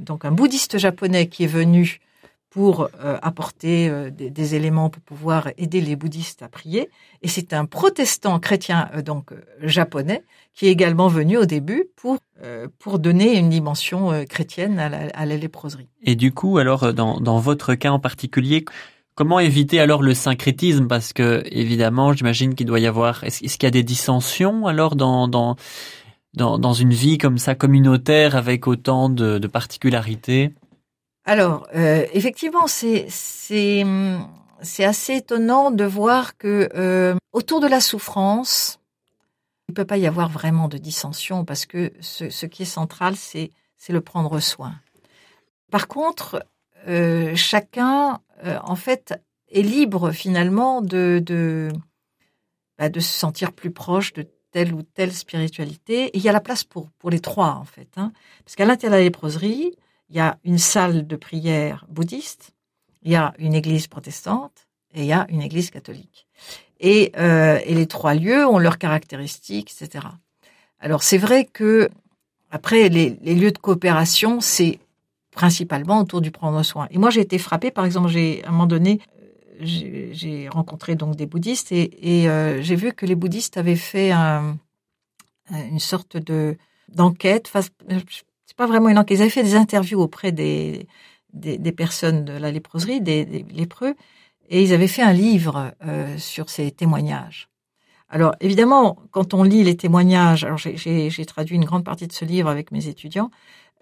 donc un bouddhiste japonais qui est venu pour euh, apporter euh, des, éléments pour pouvoir aider les bouddhistes à prier. Et c'est un protestant chrétien euh, donc japonais qui est également venu au début pour pour donner une dimension chrétienne à la, à la, léproserie.
Et du coup, alors dans, dans votre cas en particulier, comment éviter alors le syncrétisme? Parce que évidemment, j'imagine qu'il doit y avoir. Est-ce, qu'il y a des dissensions alors dans dans dans, dans une vie comme ça communautaire avec autant de, de particularités?
Alors, euh, effectivement, c'est c'est c'est assez étonnant de voir que euh, autour de la souffrance, il peut pas y avoir vraiment de dissension parce que ce, ce qui est central, c'est c'est le prendre soin. Par contre, euh, chacun, euh, en fait, est libre finalement de de, bah, de se sentir plus proche de telle ou telle spiritualité. Il y a la place pour, pour les trois, en fait. Hein. Parce qu'à l'intérieur de la léproserie, il y a une salle de prière bouddhiste, il y a une église protestante et il y a une église catholique. Et, euh, et les trois lieux ont leurs caractéristiques, etc. Alors c'est vrai que après les, les lieux de coopération, c'est principalement autour du prendre soin. Et moi j'ai été frappée, par exemple, j'ai à un moment donné j'ai rencontré donc des bouddhistes et, euh, j'ai vu que les bouddhistes avaient fait un, une sorte de d'enquête. C'est pas vraiment une enquête. Ils avaient fait des interviews auprès des, des, personnes de la léproserie, des, lépreux, et ils avaient fait un livre euh, sur ces témoignages. Alors évidemment, quand on lit les témoignages, alors j'ai traduit une grande partie de ce livre avec mes étudiants.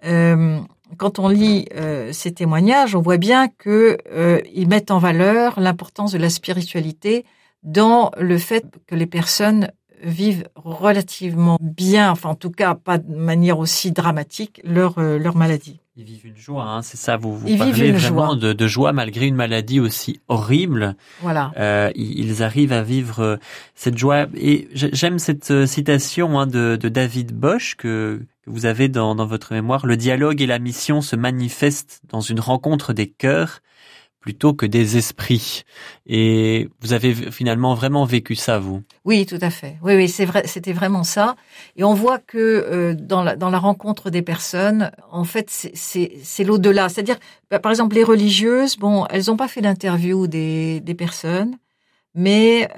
Euh, quand on lit euh, ces témoignages, on voit bien que euh, ils mettent en valeur l'importance de la spiritualité dans le fait que les personnes vivent relativement bien, enfin en tout cas pas de manière aussi dramatique, leur leur maladie.
Ils vivent une joie, hein, c'est ça. Vous, vous ils parlez vraiment de, de, joie malgré une maladie aussi horrible.
Voilà.
Euh, ils arrivent à vivre cette joie. Et j'aime cette citation hein, de, de, David Bosch que, que vous avez dans, dans votre mémoire. Le dialogue et la mission se manifestent dans une rencontre des cœurs plutôt que des esprits. Et vous avez finalement vraiment vécu ça, vous?
Oui, tout à fait. Oui, oui, c'est vrai, c'était vraiment ça. Et on voit que euh, dans, la, dans la rencontre des personnes, en fait, c'est l'au-delà. C'est-à-dire, bah, par exemple, les religieuses, bon, elles n'ont pas fait d'interview des, des personnes, mais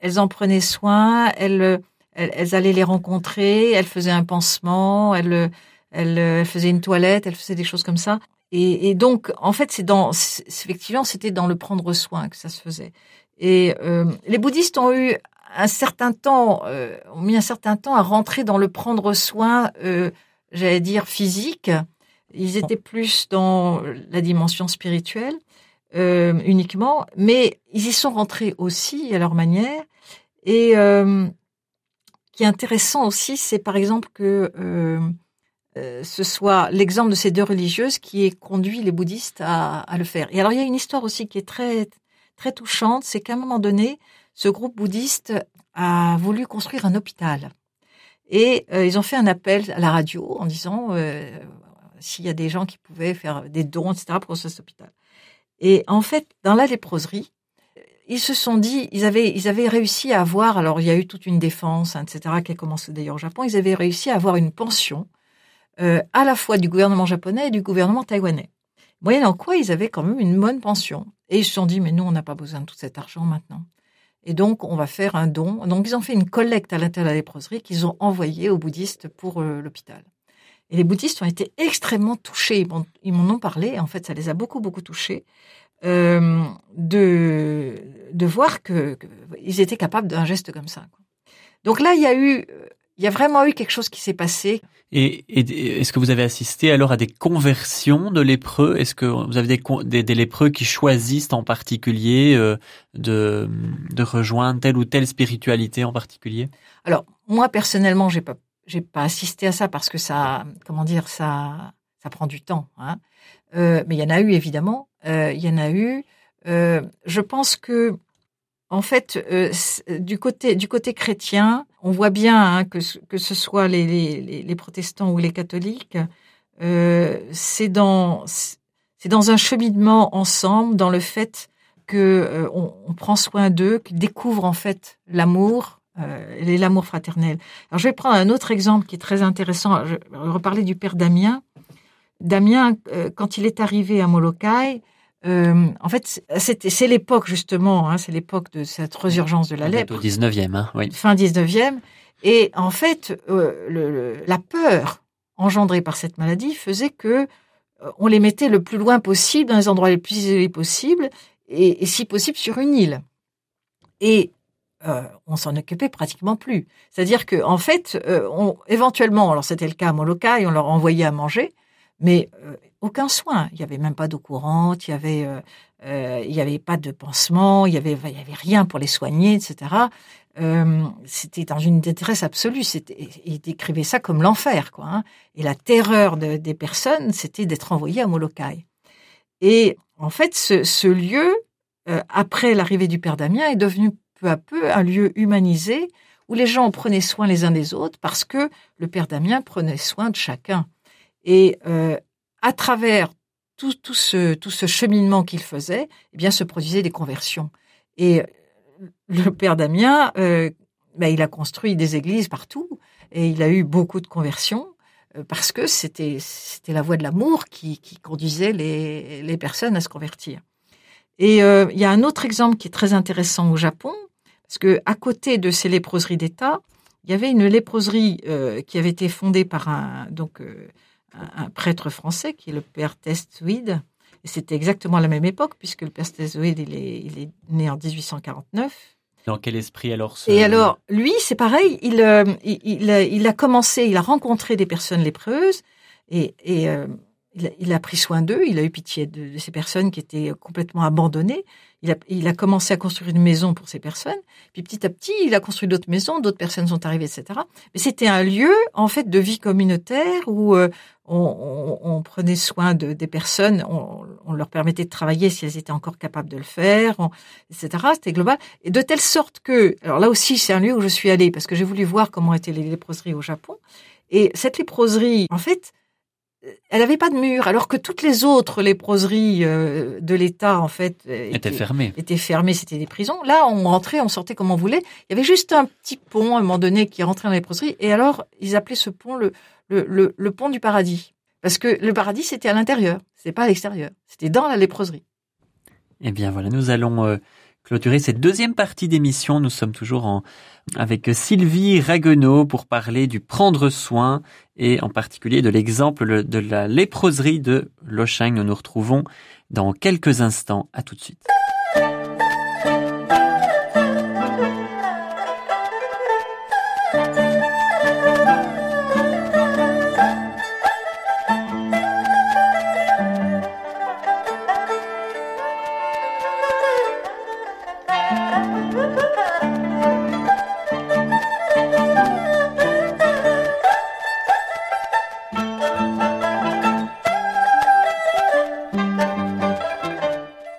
elles en prenaient soin, elles, elles, allaient les rencontrer, elles faisaient un pansement, elles, elles, elles faisaient une toilette, elles faisaient des choses comme ça. Et, et donc, en fait, c'est dans, effectivement, c'était dans le prendre soin que ça se faisait. Et euh, les bouddhistes ont eu un certain temps, euh, ont mis un certain temps à rentrer dans le prendre soin, euh, j'allais dire physique. Ils étaient plus dans la dimension spirituelle euh, uniquement, mais ils y sont rentrés aussi à leur manière. Et euh, qui est intéressant aussi, c'est par exemple que euh, ce soit l'exemple de ces deux religieuses qui ait conduit les bouddhistes à, le faire. Et alors il y a une histoire aussi qui est très très touchante, c'est qu'à un moment donné, ce groupe bouddhiste a voulu construire un hôpital. Et euh, ils ont fait un appel à la radio en disant euh, s'il y a des gens qui pouvaient faire des dons, etc., pour cet hôpital. Et en fait, dans la léproserie, ils se sont dit, ils avaient, ils avaient réussi à avoir, alors il y a eu toute une défense, hein, etc., qui a commencé d'ailleurs au Japon, ils avaient réussi à avoir une pension euh, à la fois du gouvernement japonais et du gouvernement taïwanais. Moyennant quoi, ils avaient quand même une bonne pension. Et ils se sont dit, mais nous, on n'a pas besoin de tout cet argent maintenant. Et donc, on va faire un don. Donc, ils ont fait une collecte à l'intérieur de la léproserie qu'ils ont envoyée aux bouddhistes pour euh, l'hôpital. Et les bouddhistes ont été extrêmement touchés. Ils m'en ont parlé. En fait, ça les a beaucoup, beaucoup touchés. Euh, de, de voir que, ils étaient capables d'un geste comme ça. Donc là, il y a eu, il y a vraiment eu quelque chose qui s'est passé.
Et, est-ce que vous avez assisté alors à des conversions de lépreux? Est-ce que vous avez des, des, lépreux qui choisissent en particulier euh, de, de rejoindre telle ou telle spiritualité en particulier?
Alors moi personnellement, j'ai pas j'ai pas assisté à ça parce que ça, comment dire, ça ça prend du temps. Hein. mais il y en a eu évidemment. il y en a eu. Je pense que en fait, du côté du côté chrétien, on voit bien hein, que que ce soit les, les, les, protestants ou les catholiques, c'est dans c'est dans un cheminement ensemble, dans le fait que euh, on, prend soin d'eux, qu'ils découvrent en fait l'amour, euh, l'amour fraternel. Alors je vais prendre un autre exemple qui est très intéressant. Je vais reparler du père Damien. Damien, euh, quand il est arrivé à Molokai, euh, en fait, c'est l'époque justement, hein, c'est l'époque de cette résurgence de la lèpre.
Au 19e, hein, oui.
Fin 19e. Et en fait, le, la peur engendrée par cette maladie faisait que on les mettait le plus loin possible, dans les endroits les plus isolés possibles, et, si possible sur une île. Et euh, on s'en occupait pratiquement plus. C'est-à-dire que en fait, euh, on, éventuellement, alors c'était le cas à Molokai, on leur envoyait à manger, mais euh, aucun soin. Il y avait même pas d'eau courante, il y avait, euh, il y avait pas de pansement, il y avait, il y avait rien pour les soigner, etc. c'était dans une détresse absolue. Il décrivait ça comme l'enfer, quoi. Hein. Et la terreur des personnes, c'était d'être envoyé à Molokai. Et en fait, ce, lieu, euh, après l'arrivée du Père Damien, est devenu peu à peu un lieu humanisé où les gens prenaient soin les uns des autres parce que le Père Damien prenait soin de chacun. Et euh, à travers tout, ce, tout ce cheminement qu'il faisait, eh bien, se produisaient des conversions. Et le Père Damien, euh, ben, il a construit des églises partout et il a eu beaucoup de conversions. Euh, parce que c'était c'était la voie de l'amour qui, qui conduisait les, les personnes à se convertir. Et euh, il y a un autre exemple qui est très intéressant au Japon, parce que à côté de ces léproseries d'État, il y avait une léproserie euh, qui avait été fondée par un donc un, prêtre français qui est le père Testuide. Et c'était exactement à la même époque puisque le père Testuide il est, il est né en 1849
dans quel esprit alors
Et alors, lui, c'est pareil, il, euh, il, il, a commencé, il a rencontré des personnes lépreuses et, et euh, il, a, pris soin d'eux, il a eu pitié de, de, ces personnes qui étaient complètement abandonnées. Il a, il a commencé à construire une maison pour ces personnes. Puis petit à petit, il a construit d'autres maisons, d'autres personnes sont arrivées, etc. Mais c'était un lieu, en fait, de vie communautaire où euh, on, on, prenait soin de, des personnes, on, on, leur permettait de travailler si elles étaient encore capables de le faire, etc. C'était global. Et de telle sorte que, alors là aussi, c'est un lieu où je suis allée parce que j'ai voulu voir comment étaient les léproseries au Japon. Et cette léproserie, en fait, elle n'avait pas de mur, alors que toutes les autres léproseries euh, de l'État, en fait,
euh, étaient fermées.
Étaient fermées, c'était des prisons. Là, on rentrait, on sortait comme on voulait. Il y avait juste un petit pont à un moment donné qui rentrait dans les léproserie, et alors ils appelaient ce pont le, le, le, pont du paradis, parce que le paradis c'était à l'intérieur, c'est pas à l'extérieur, c'était dans la léproserie.
Eh bien voilà, nous allons euh, clôturer cette deuxième partie d'émission. Nous sommes toujours en, avec Sylvie Raguenaud pour parler du prendre soin et en particulier de l'exemple de la léproserie de Lochang. Nous nous retrouvons dans quelques instants. À tout de suite.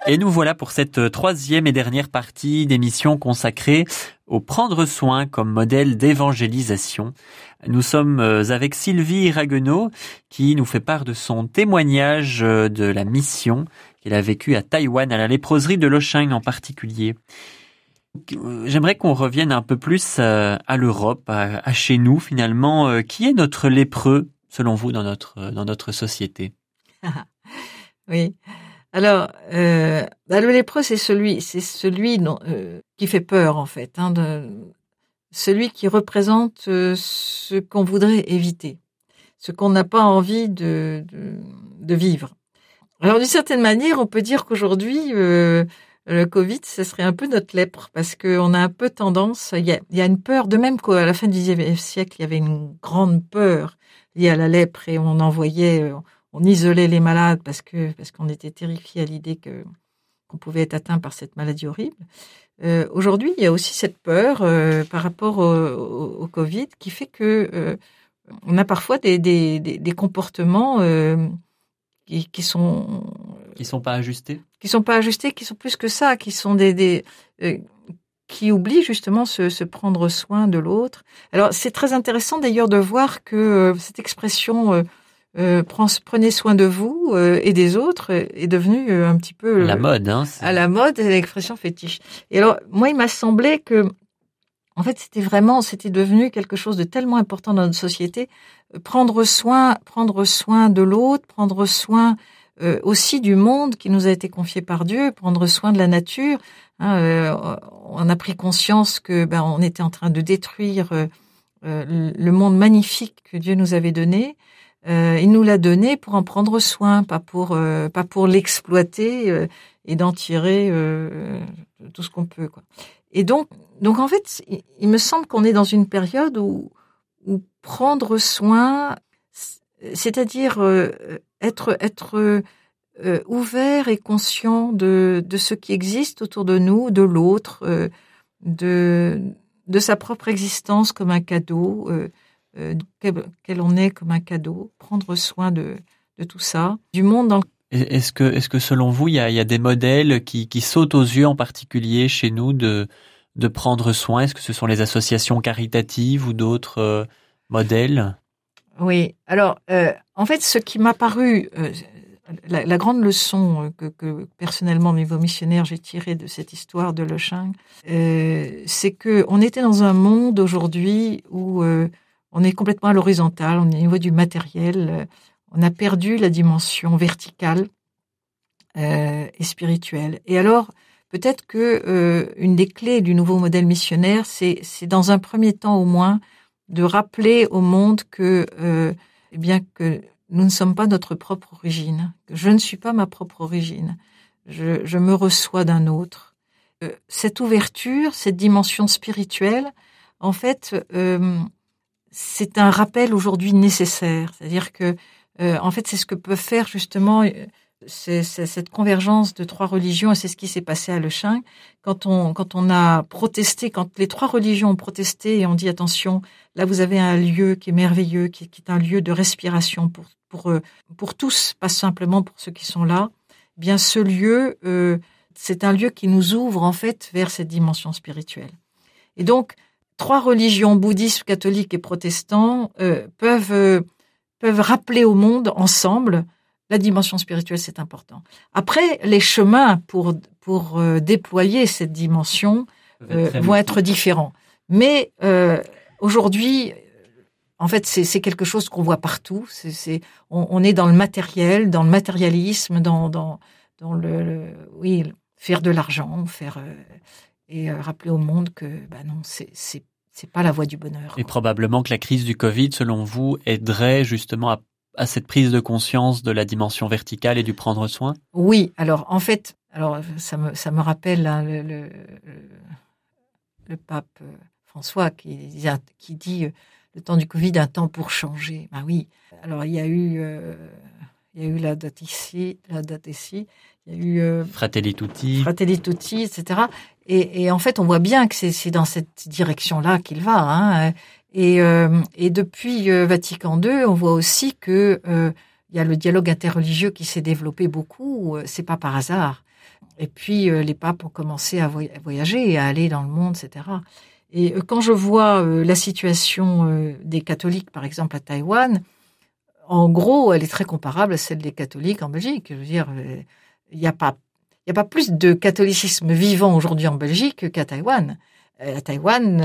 Et nous voilà pour cette euh, troisième et dernière partie d'émission consacrée au prendre soin comme modèle d'évangélisation. Nous sommes euh, avec Sylvie Raguenaud qui nous fait part de son témoignage euh, de la mission qu'elle a vécue à Taïwan, à la léproserie de Lochang en particulier. J'aimerais qu'on revienne un peu plus à, l'Europe, à, chez nous finalement. Qui est notre lépreux selon vous dans notre dans notre société?
Oui. Alors, euh, bah, le lépreux, c'est celui, c'est celui euh, qui fait peur en fait, hein, de, celui qui représente euh, ce qu'on voudrait éviter, ce qu'on n'a pas envie de, de, vivre. Alors, d'une certaine manière, on peut dire qu'aujourd'hui, euh, le Covid, ce serait un peu notre lèpre, parce qu'on a un peu tendance, il y a, il y a une peur, de même qu'à la fin du XIXe siècle, il y avait une grande peur liée à la lèpre et on envoyait on isolait les malades parce que parce qu'on était terrifié à l'idée que qu'on pouvait être atteint par cette maladie horrible. Euh, Aujourd'hui, il y a aussi cette peur euh, par rapport au, au, Covid qui fait que euh, on a parfois des, des, des, comportements qui, qui sont
qui sont pas ajustés,
qui sont pas ajustés, qui sont plus que ça, qui sont des, qui oublient justement se, se prendre soin de l'autre. Alors c'est très intéressant d'ailleurs de voir que cette expression euh, euh prenez soin de vous et des autres est devenue un petit peu
la mode, hein,
à la mode, l'expression fétiche. Et alors moi il m'a semblé que en fait, c'était vraiment, c'était devenu quelque chose de tellement important dans notre société. Prendre soin, prendre soin de l'autre, prendre soin euh, aussi du monde qui nous a été confié par Dieu, prendre soin de la nature. Hein, euh, on a pris conscience que ben, on était en train de détruire euh, le monde magnifique que Dieu nous avait donné. Il nous l'a donné pour en prendre soin, pas pour pas pour l'exploiter et d'en tirer tout ce qu'on peut. Quoi. Et donc, donc en fait, il me semble qu'on est dans une période où, où prendre soin, c'est-à-dire euh, être être euh, ouvert et conscient de, de ce qui existe autour de nous, de l'autre, euh, de de sa propre existence comme un cadeau, qu'elle on est comme un cadeau, prendre soin de de tout ça, du monde dans
est-ce que, est-ce que selon vous, il y a, il y a des modèles qui, qui sautent aux yeux en particulier chez nous de, de prendre soin? Est-ce que ce sont les associations caritatives ou d'autres euh, modèles?
Oui. Alors, euh, en fait, ce qui m'a paru euh, la, grande leçon que, que personnellement, niveau missionnaire, j'ai tiré de cette histoire de Le Ching, c'est que on était dans un monde aujourd'hui où on est complètement à l'horizontale, on est au niveau du matériel, on a perdu la dimension verticale et spirituelle. Et alors, peut-être que euh, une des clés du nouveau modèle missionnaire, c'est, c'est dans un premier temps au moins de rappeler au monde que, euh, eh bien que nous ne sommes pas notre propre origine, que je ne suis pas ma propre origine, je, je me reçois d'un autre. Euh, cette ouverture, cette dimension spirituelle, en fait, euh, c'est un rappel aujourd'hui nécessaire. C'est-à-dire que, euh, en fait, c'est ce que peut faire justement c'est cette convergence de trois religions, et c'est ce qui s'est passé à Le. Quand on, quand on a protesté, quand les trois religions ont protesté et ont dit attention, là vous avez un lieu qui est merveilleux, qui, est un lieu de respiration pour, pour, euh, pour tous, pas simplement pour ceux qui sont là, eh bien ce lieu, euh, c'est un lieu qui nous ouvre en fait vers cette dimension spirituelle. Et donc, trois religions, bouddhistes, catholiques et protestants, euh, peuvent, peuvent rappeler au monde ensemble la dimension spirituelle, c'est important. Après, les chemins pour, pour euh, déployer cette dimension euh, vont être différents. Mais euh, aujourd'hui, en fait, c'est quelque chose qu'on voit partout. C'est on, on, est dans le matériel, dans le matérialisme, dans, dans, dans le, oui, faire de l'argent, faire et rappeler au monde que bah non, c'est c'est pas la voie du bonheur.
Et probablement que la crise du Covid, selon vous, aiderait justement à à cette prise de conscience de la dimension verticale et du prendre soin?
Oui, alors en fait, alors ça me, ça me rappelle hein, le, le, le, pape euh, François qui, qui dit euh, le temps du Covid, un temps pour changer. Ben oui, alors il y a eu, euh, il y a eu la date ici, la date ici, il y a eu
Fratelli Tutti,
Fratelli Tutti, etc. Et, et en fait, on voit bien que c'est dans cette direction-là qu'il va. Hein. Et, euh, et depuis euh, Vatican II, on voit aussi que euh, il y a le dialogue interreligieux qui s'est développé beaucoup. C'est pas par hasard. Et puis les papes ont commencé à voyager et à aller dans le monde, etc. Et quand je vois la situation des catholiques, par exemple à Taïwan, en gros, elle est très comparable à celle des catholiques en Belgique. Je veux dire, il n'y a pas, il y a pas plus de catholicisme vivant aujourd'hui en Belgique qu'à Taïwan. À Taïwan,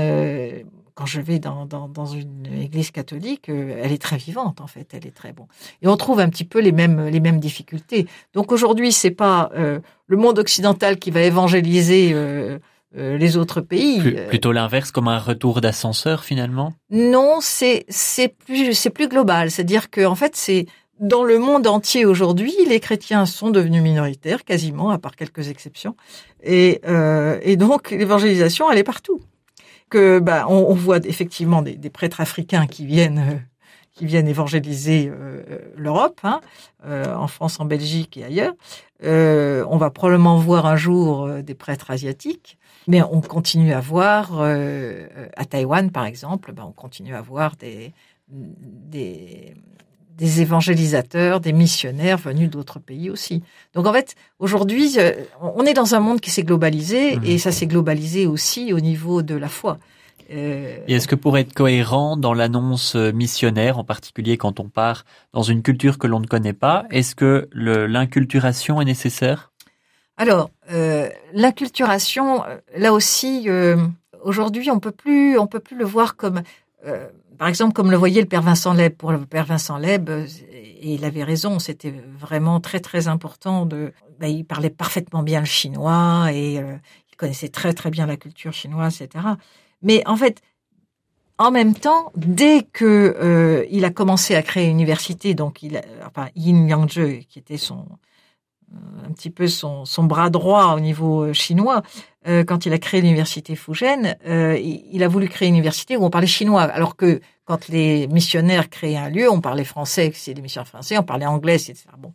quand je vais dans, dans, dans, une église catholique, euh, elle est très vivante en fait, elle est très bon. Et on trouve un petit peu les mêmes les mêmes difficultés. Donc aujourd'hui, c'est pas euh, le monde occidental qui va évangéliser euh, les autres pays.
plutôt l'inverse, comme un retour d'ascenseur finalement?
Non, c'est c'est plus c'est plus global. C'est-à-dire que en fait, c'est dans le monde entier aujourd'hui, les chrétiens sont devenus minoritaires, quasiment, à part quelques exceptions. Et, et donc, l'évangélisation, elle est partout que bah, on, voit effectivement des, prêtres africains qui viennent euh, qui viennent évangéliser euh, l'Europe, hein, euh, en France, en Belgique et ailleurs. on va probablement voir un jour des prêtres asiatiques, mais on continue à voir à Taïwan, par exemple, bah, on continue à voir des, des des évangélisateurs, des missionnaires venus d'autres pays aussi. Donc en fait, aujourd'hui, euh, on est dans un monde qui s'est globalisé mmh. et ça s'est globalisé aussi au niveau de la foi.
Euh, et est-ce que pour être cohérent dans l'annonce missionnaire, en particulier quand on part dans une culture que l'on ne connaît pas, est-ce que l'inculturation est nécessaire?
Alors, euh, l'inculturation, là aussi, euh, aujourd'hui, on peut plus, on peut plus le voir comme par exemple, comme le voyait le père Vincent Leb. Pour le père Vincent Leb, et il avait raison, c'était vraiment très très important de. Ben, il parlait parfaitement bien le chinois et euh, il connaissait très très bien la culture chinoise, etc. Mais en fait, en même temps, dès que euh, il a commencé à créer une université, donc il, enfin Yin Yangzhe, qui était son un petit peu son, son bras droit au niveau euh, chinois, euh, quand il a créé l'université Fujian, euh, il, a voulu créer une université où on parlait chinois, alors que quand les missionnaires créaient un lieu, on parlait français, c'est des missionnaires français, on parlait anglais, etc. Bon,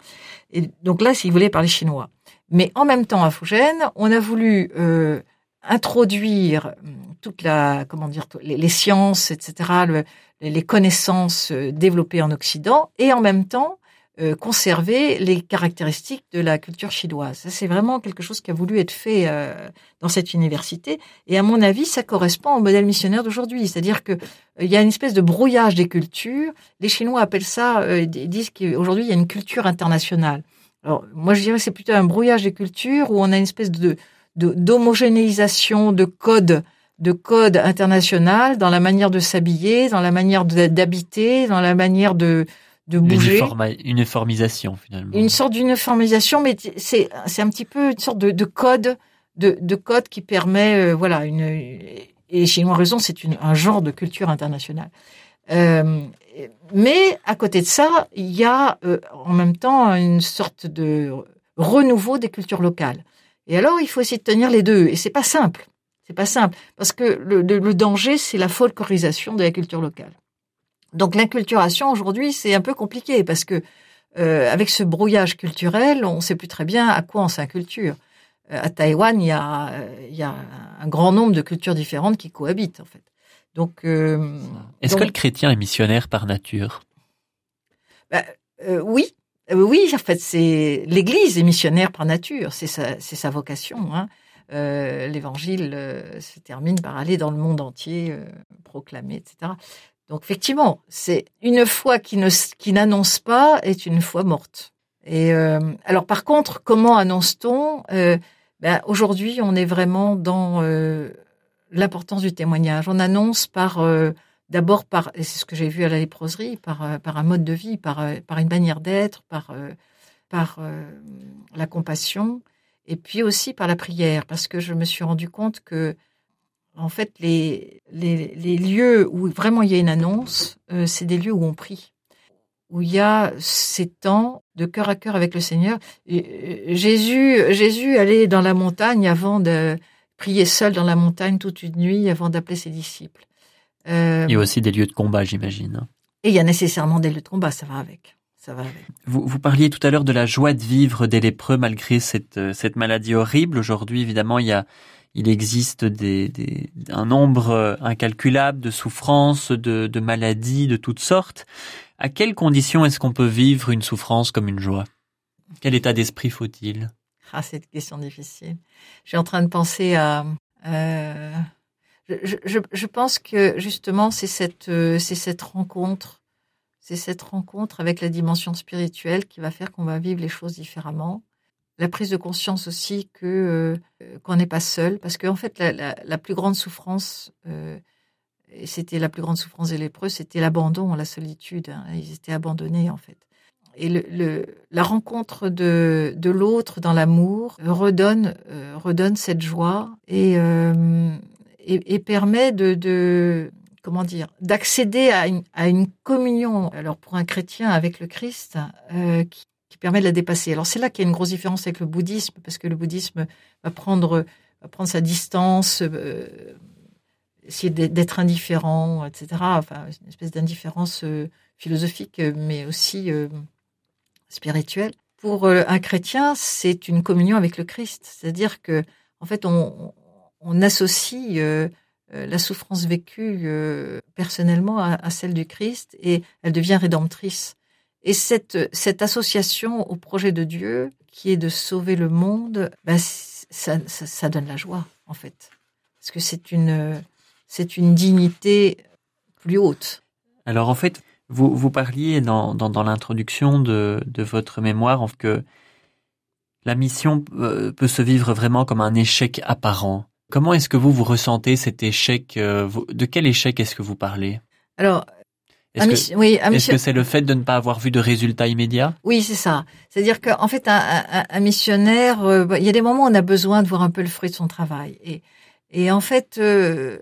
et donc là, s'il voulait parler chinois, mais en même temps à Fujian, on a voulu euh, introduire hum, toute la, comment dire, les, sciences, etc., le, les connaissances euh, développées en Occident, et en même temps euh, conserver les caractéristiques de la culture chinoise. C'est vraiment quelque chose qui a voulu être fait euh, dans cette université. Et à mon avis, ça correspond au modèle missionnaire d'aujourd'hui. C'est-à-dire que euh, il y a une espèce de brouillage des cultures. Les Chinois appellent ça, ils disent qu'aujourd'hui, il y a une culture internationale. Alors, moi, je dirais que c'est plutôt un brouillage des cultures où on a une espèce de d'homogénéisation de, codes de code international dans la manière de s'habiller, dans la manière d'habiter, dans la manière de de bouger.
Uniformisation finalement.
Une sorte d'uniformisation, mais c'est c'est un petit peu une sorte de, de code de, de code qui permet euh, voilà une et Chinois raison c'est un genre de culture internationale. Euh, mais à côté de ça, il y a euh, en même temps une sorte de renouveau des cultures locales. Et alors, il faut essayer de tenir les deux. Et c'est pas simple. C'est pas simple parce que le, le danger, c'est la folklorisation de la culture locale. Donc l'inculturation aujourd'hui, c'est un peu compliqué parce que euh, avec ce brouillage culturel, on ne sait plus très bien à quoi on s'inculture. Euh, à Taïwan, il y, a, il y a un grand nombre de cultures différentes qui cohabitent en fait. Donc,
euh, est-ce que le chrétien est missionnaire par nature?
Euh, Oui, euh, oui. En fait, c'est l'Église est missionnaire par nature. C'est sa, c'est sa vocation. Hein. Euh, L'évangile se termine par aller dans le monde entier, proclamer, etc. Donc effectivement, c'est une foi qui ne qui n'annonce pas est une foi morte. Et euh, alors par contre, comment annonce-t-on euh, ben, Aujourd'hui, on est vraiment dans euh, l'importance du témoignage. On annonce par d'abord par et c'est ce que j'ai vu à la léproserie, par par un mode de vie, par par une manière d'être, par par la compassion, et puis aussi par la prière, parce que je me suis rendu compte que en fait, les, les, lieux où vraiment il y a une annonce, euh, c'est des lieux où on prie, où il y a ces temps de cœur à cœur avec le Seigneur. Euh, Jésus, Jésus allait dans la montagne avant de prier seul dans la montagne toute une nuit avant d'appeler ses disciples.
Euh, il y a aussi des lieux de combat, j'imagine.
Et il y a nécessairement des lieux de combat, ça va avec. Ça va avec.
Vous, vous parliez tout à l'heure de la joie de vivre des lépreux malgré cette, cette maladie horrible. Aujourd'hui, évidemment, il y a il existe des, un nombre euh, incalculable de souffrances, de, maladies de toutes sortes. À quelles conditions est-ce qu'on peut vivre une souffrance comme une joie? Quel état d'esprit faut-il?
Ah, c'est une question difficile. Je suis en train de penser à. Euh, je, pense que justement, c'est cette, euh, c'est cette rencontre, c'est cette rencontre avec la dimension spirituelle qui va faire qu'on va vivre les choses différemment la prise de conscience aussi que euh, qu'on n'est pas seul, parce qu'en fait la, plus grande souffrance, euh, et c'était la plus grande souffrance des lépreux, c'était l'abandon, la solitude. Hein. ils étaient abandonnés en fait. Et le, la rencontre de, de l'autre dans l'amour redonne euh, redonne cette joie et, et, permet de, de comment dire d'accéder à une, à une communion alors pour un chrétien avec le Christ qui, qui permet de la dépasser. Alors c'est là qu'il y a une grosse différence avec le bouddhisme, parce que le bouddhisme va prendre, va prendre sa distance, euh, essayer d'être indifférent, etc. Enfin, une espèce d'indifférence euh, philosophique, mais aussi euh, spirituelle. Pour euh, un chrétien, c'est une communion avec le Christ, c'est-à-dire que en fait, on, associe la souffrance vécue personnellement à, celle du Christ et elle devient rédemptrice. Et cette, cette association au projet de Dieu, qui est de sauver le monde, ben, ça, ça, ça, donne la joie, en fait. Parce que c'est une, c'est une dignité plus haute.
Alors, en fait, vous, vous parliez dans, dans, dans l'introduction de, de votre mémoire que la mission euh, peut se vivre vraiment comme un échec apparent. Comment est-ce que vous vous ressentez cet échec euh, De quel échec est-ce que vous parlez?
Alors,
est-ce que, oui, est-ce que c'est le fait de ne pas avoir vu de résultats immédiats?
Oui, c'est ça. C'est-à-dire qu'en fait, un, un, un missionnaire, euh, il y a des moments où on a besoin de voir un peu le fruit de son travail. Et, et en fait, euh,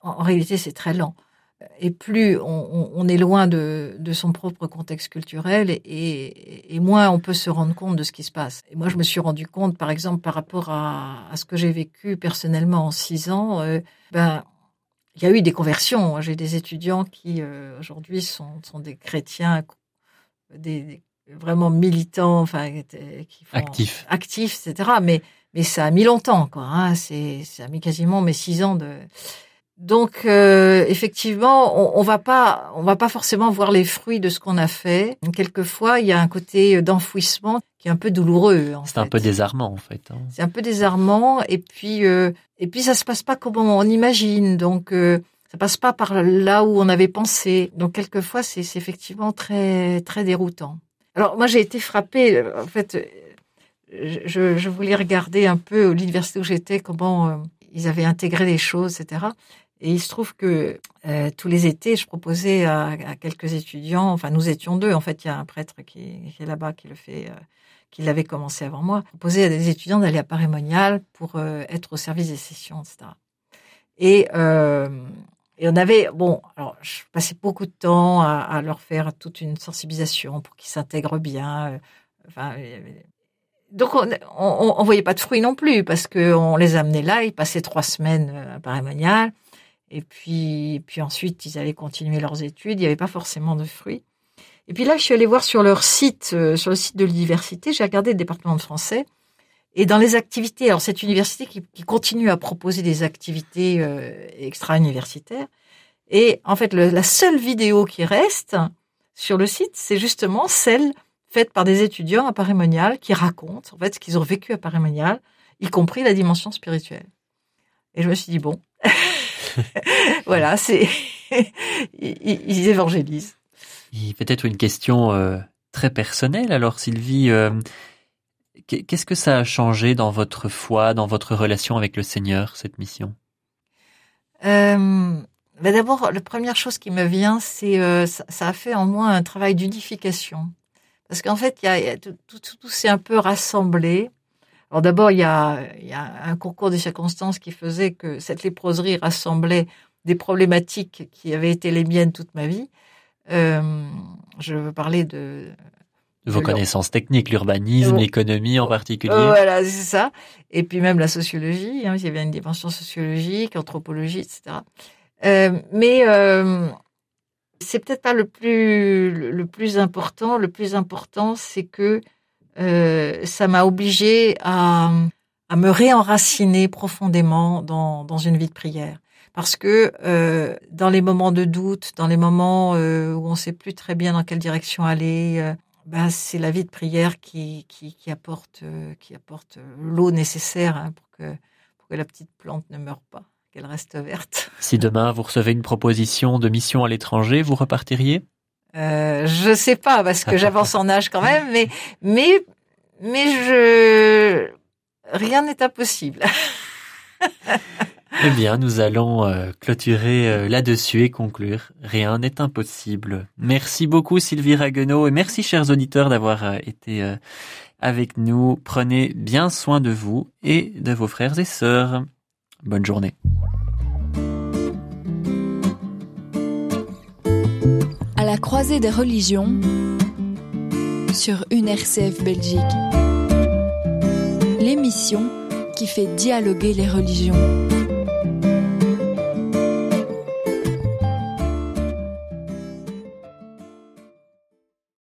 en, réalité, c'est très lent. Et plus on, on, est loin de, de, son propre contexte culturel, et, et, moins on peut se rendre compte de ce qui se passe. Et moi, je me suis rendu compte, par exemple, par rapport à, à ce que j'ai vécu personnellement en six ans, euh, ben il y a eu des conversions. J'ai des étudiants qui euh, aujourd'hui sont, sont, des chrétiens, des, des, vraiment militants, enfin qui
font actifs,
actifs, etc. Mais mais ça a mis longtemps, quoi. Hein. C'est ça a mis quasiment mes six ans de. Donc euh, effectivement, on, on va pas, on va pas forcément voir les fruits de ce qu'on a fait. Quelquefois, il y a un côté d'enfouissement qui est un peu douloureux.
C'est un peu désarmant en fait. Hein.
C'est un peu désarmant et puis euh, et puis ça se passe pas comme on imagine. Donc euh, ça passe pas par là où on avait pensé. Donc quelquefois, c'est effectivement très très déroutant. Alors moi, j'ai été frappée. En fait, je, je voulais regarder un peu l'université où j'étais comment euh, ils avaient intégré les choses, etc. Et il se trouve que euh, tous les étés, je proposais à, à, quelques étudiants, enfin nous étions deux, en fait il y a un prêtre qui, qui est là-bas qui le fait, euh, qui l'avait commencé avant moi, proposais à des étudiants d'aller à Paris-Monial pour euh, être au service des sessions, etc. Et, euh, et on avait, bon, alors je passais beaucoup de temps à, leur faire toute une sensibilisation pour qu'ils s'intègrent bien. Euh, enfin, donc on, on, on, voyait pas de fruits non plus parce que on les amenait là, ils passaient trois semaines à Paris-Monial. Et puis, puis ensuite, ils allaient continuer leurs études. Il n'y avait pas forcément de fruits. Et puis là, je suis allée voir sur leur site, euh, sur le site de l'université, j'ai regardé le département de français. Et dans les activités, alors cette université qui, qui continue à proposer des activités euh, extra-universitaires. Et en fait, le, la seule vidéo qui reste sur le site, c'est justement celle faite par des étudiants à Paris-Monial qui racontent en fait ce qu'ils ont vécu à Paris-Monial, y compris la dimension spirituelle. Et je me suis dit bon, voilà, c'est ils, évangélisent.
Peut-être une question euh, très personnelle. Alors, Sylvie, euh, qu'est-ce que ça a changé dans votre foi, dans votre relation avec le Seigneur, cette mission?
Euh, ben D'abord, la première chose qui me vient, c'est ça, ça, a fait en moi un travail d'unification. Parce qu'en fait, tout, tout, s'est un peu rassemblé. Alors d'abord, il y a, y a un concours des circonstances qui faisait que cette léproserie rassemblait des problématiques qui avaient été les miennes toute ma vie. Euh, je veux parler de...
de vos connaissances techniques, l'urbanisme, l'économie en particulier.
voilà, c'est ça. Et puis même la sociologie, hein, il y avait une dimension sociologique, anthropologie, etc. Euh, mais euh, c'est peut-être pas le plus le plus important. Le plus important, c'est que euh, ça m'a obligé à, à me réenraciner profondément dans, dans une vie de prière. Parce que euh, dans les moments de doute, dans les moments euh, où on ne sait plus très bien dans quelle direction aller, euh, ben c'est la vie de prière qui, qui, qui apporte, euh, qui apporte l'eau nécessaire hein, pour, que, pour que la petite plante ne meure pas, qu'elle reste verte.
Si demain vous recevez une proposition de mission à l'étranger, vous repartiriez?
Euh, je sais pas parce que j'avance en âge quand même, mais mais mais je rien n'est impossible.
eh bien, nous allons euh, clôturer euh, là-dessus et conclure. Rien n'est impossible. Merci beaucoup Sylvie Raguenaud et merci chers auditeurs d'avoir euh, été avec nous. Prenez bien soin de vous et de vos frères et sœurs. Bonne journée.
À la croisée des religions sur une RCF Belgique. L'émission qui fait dialoguer les religions.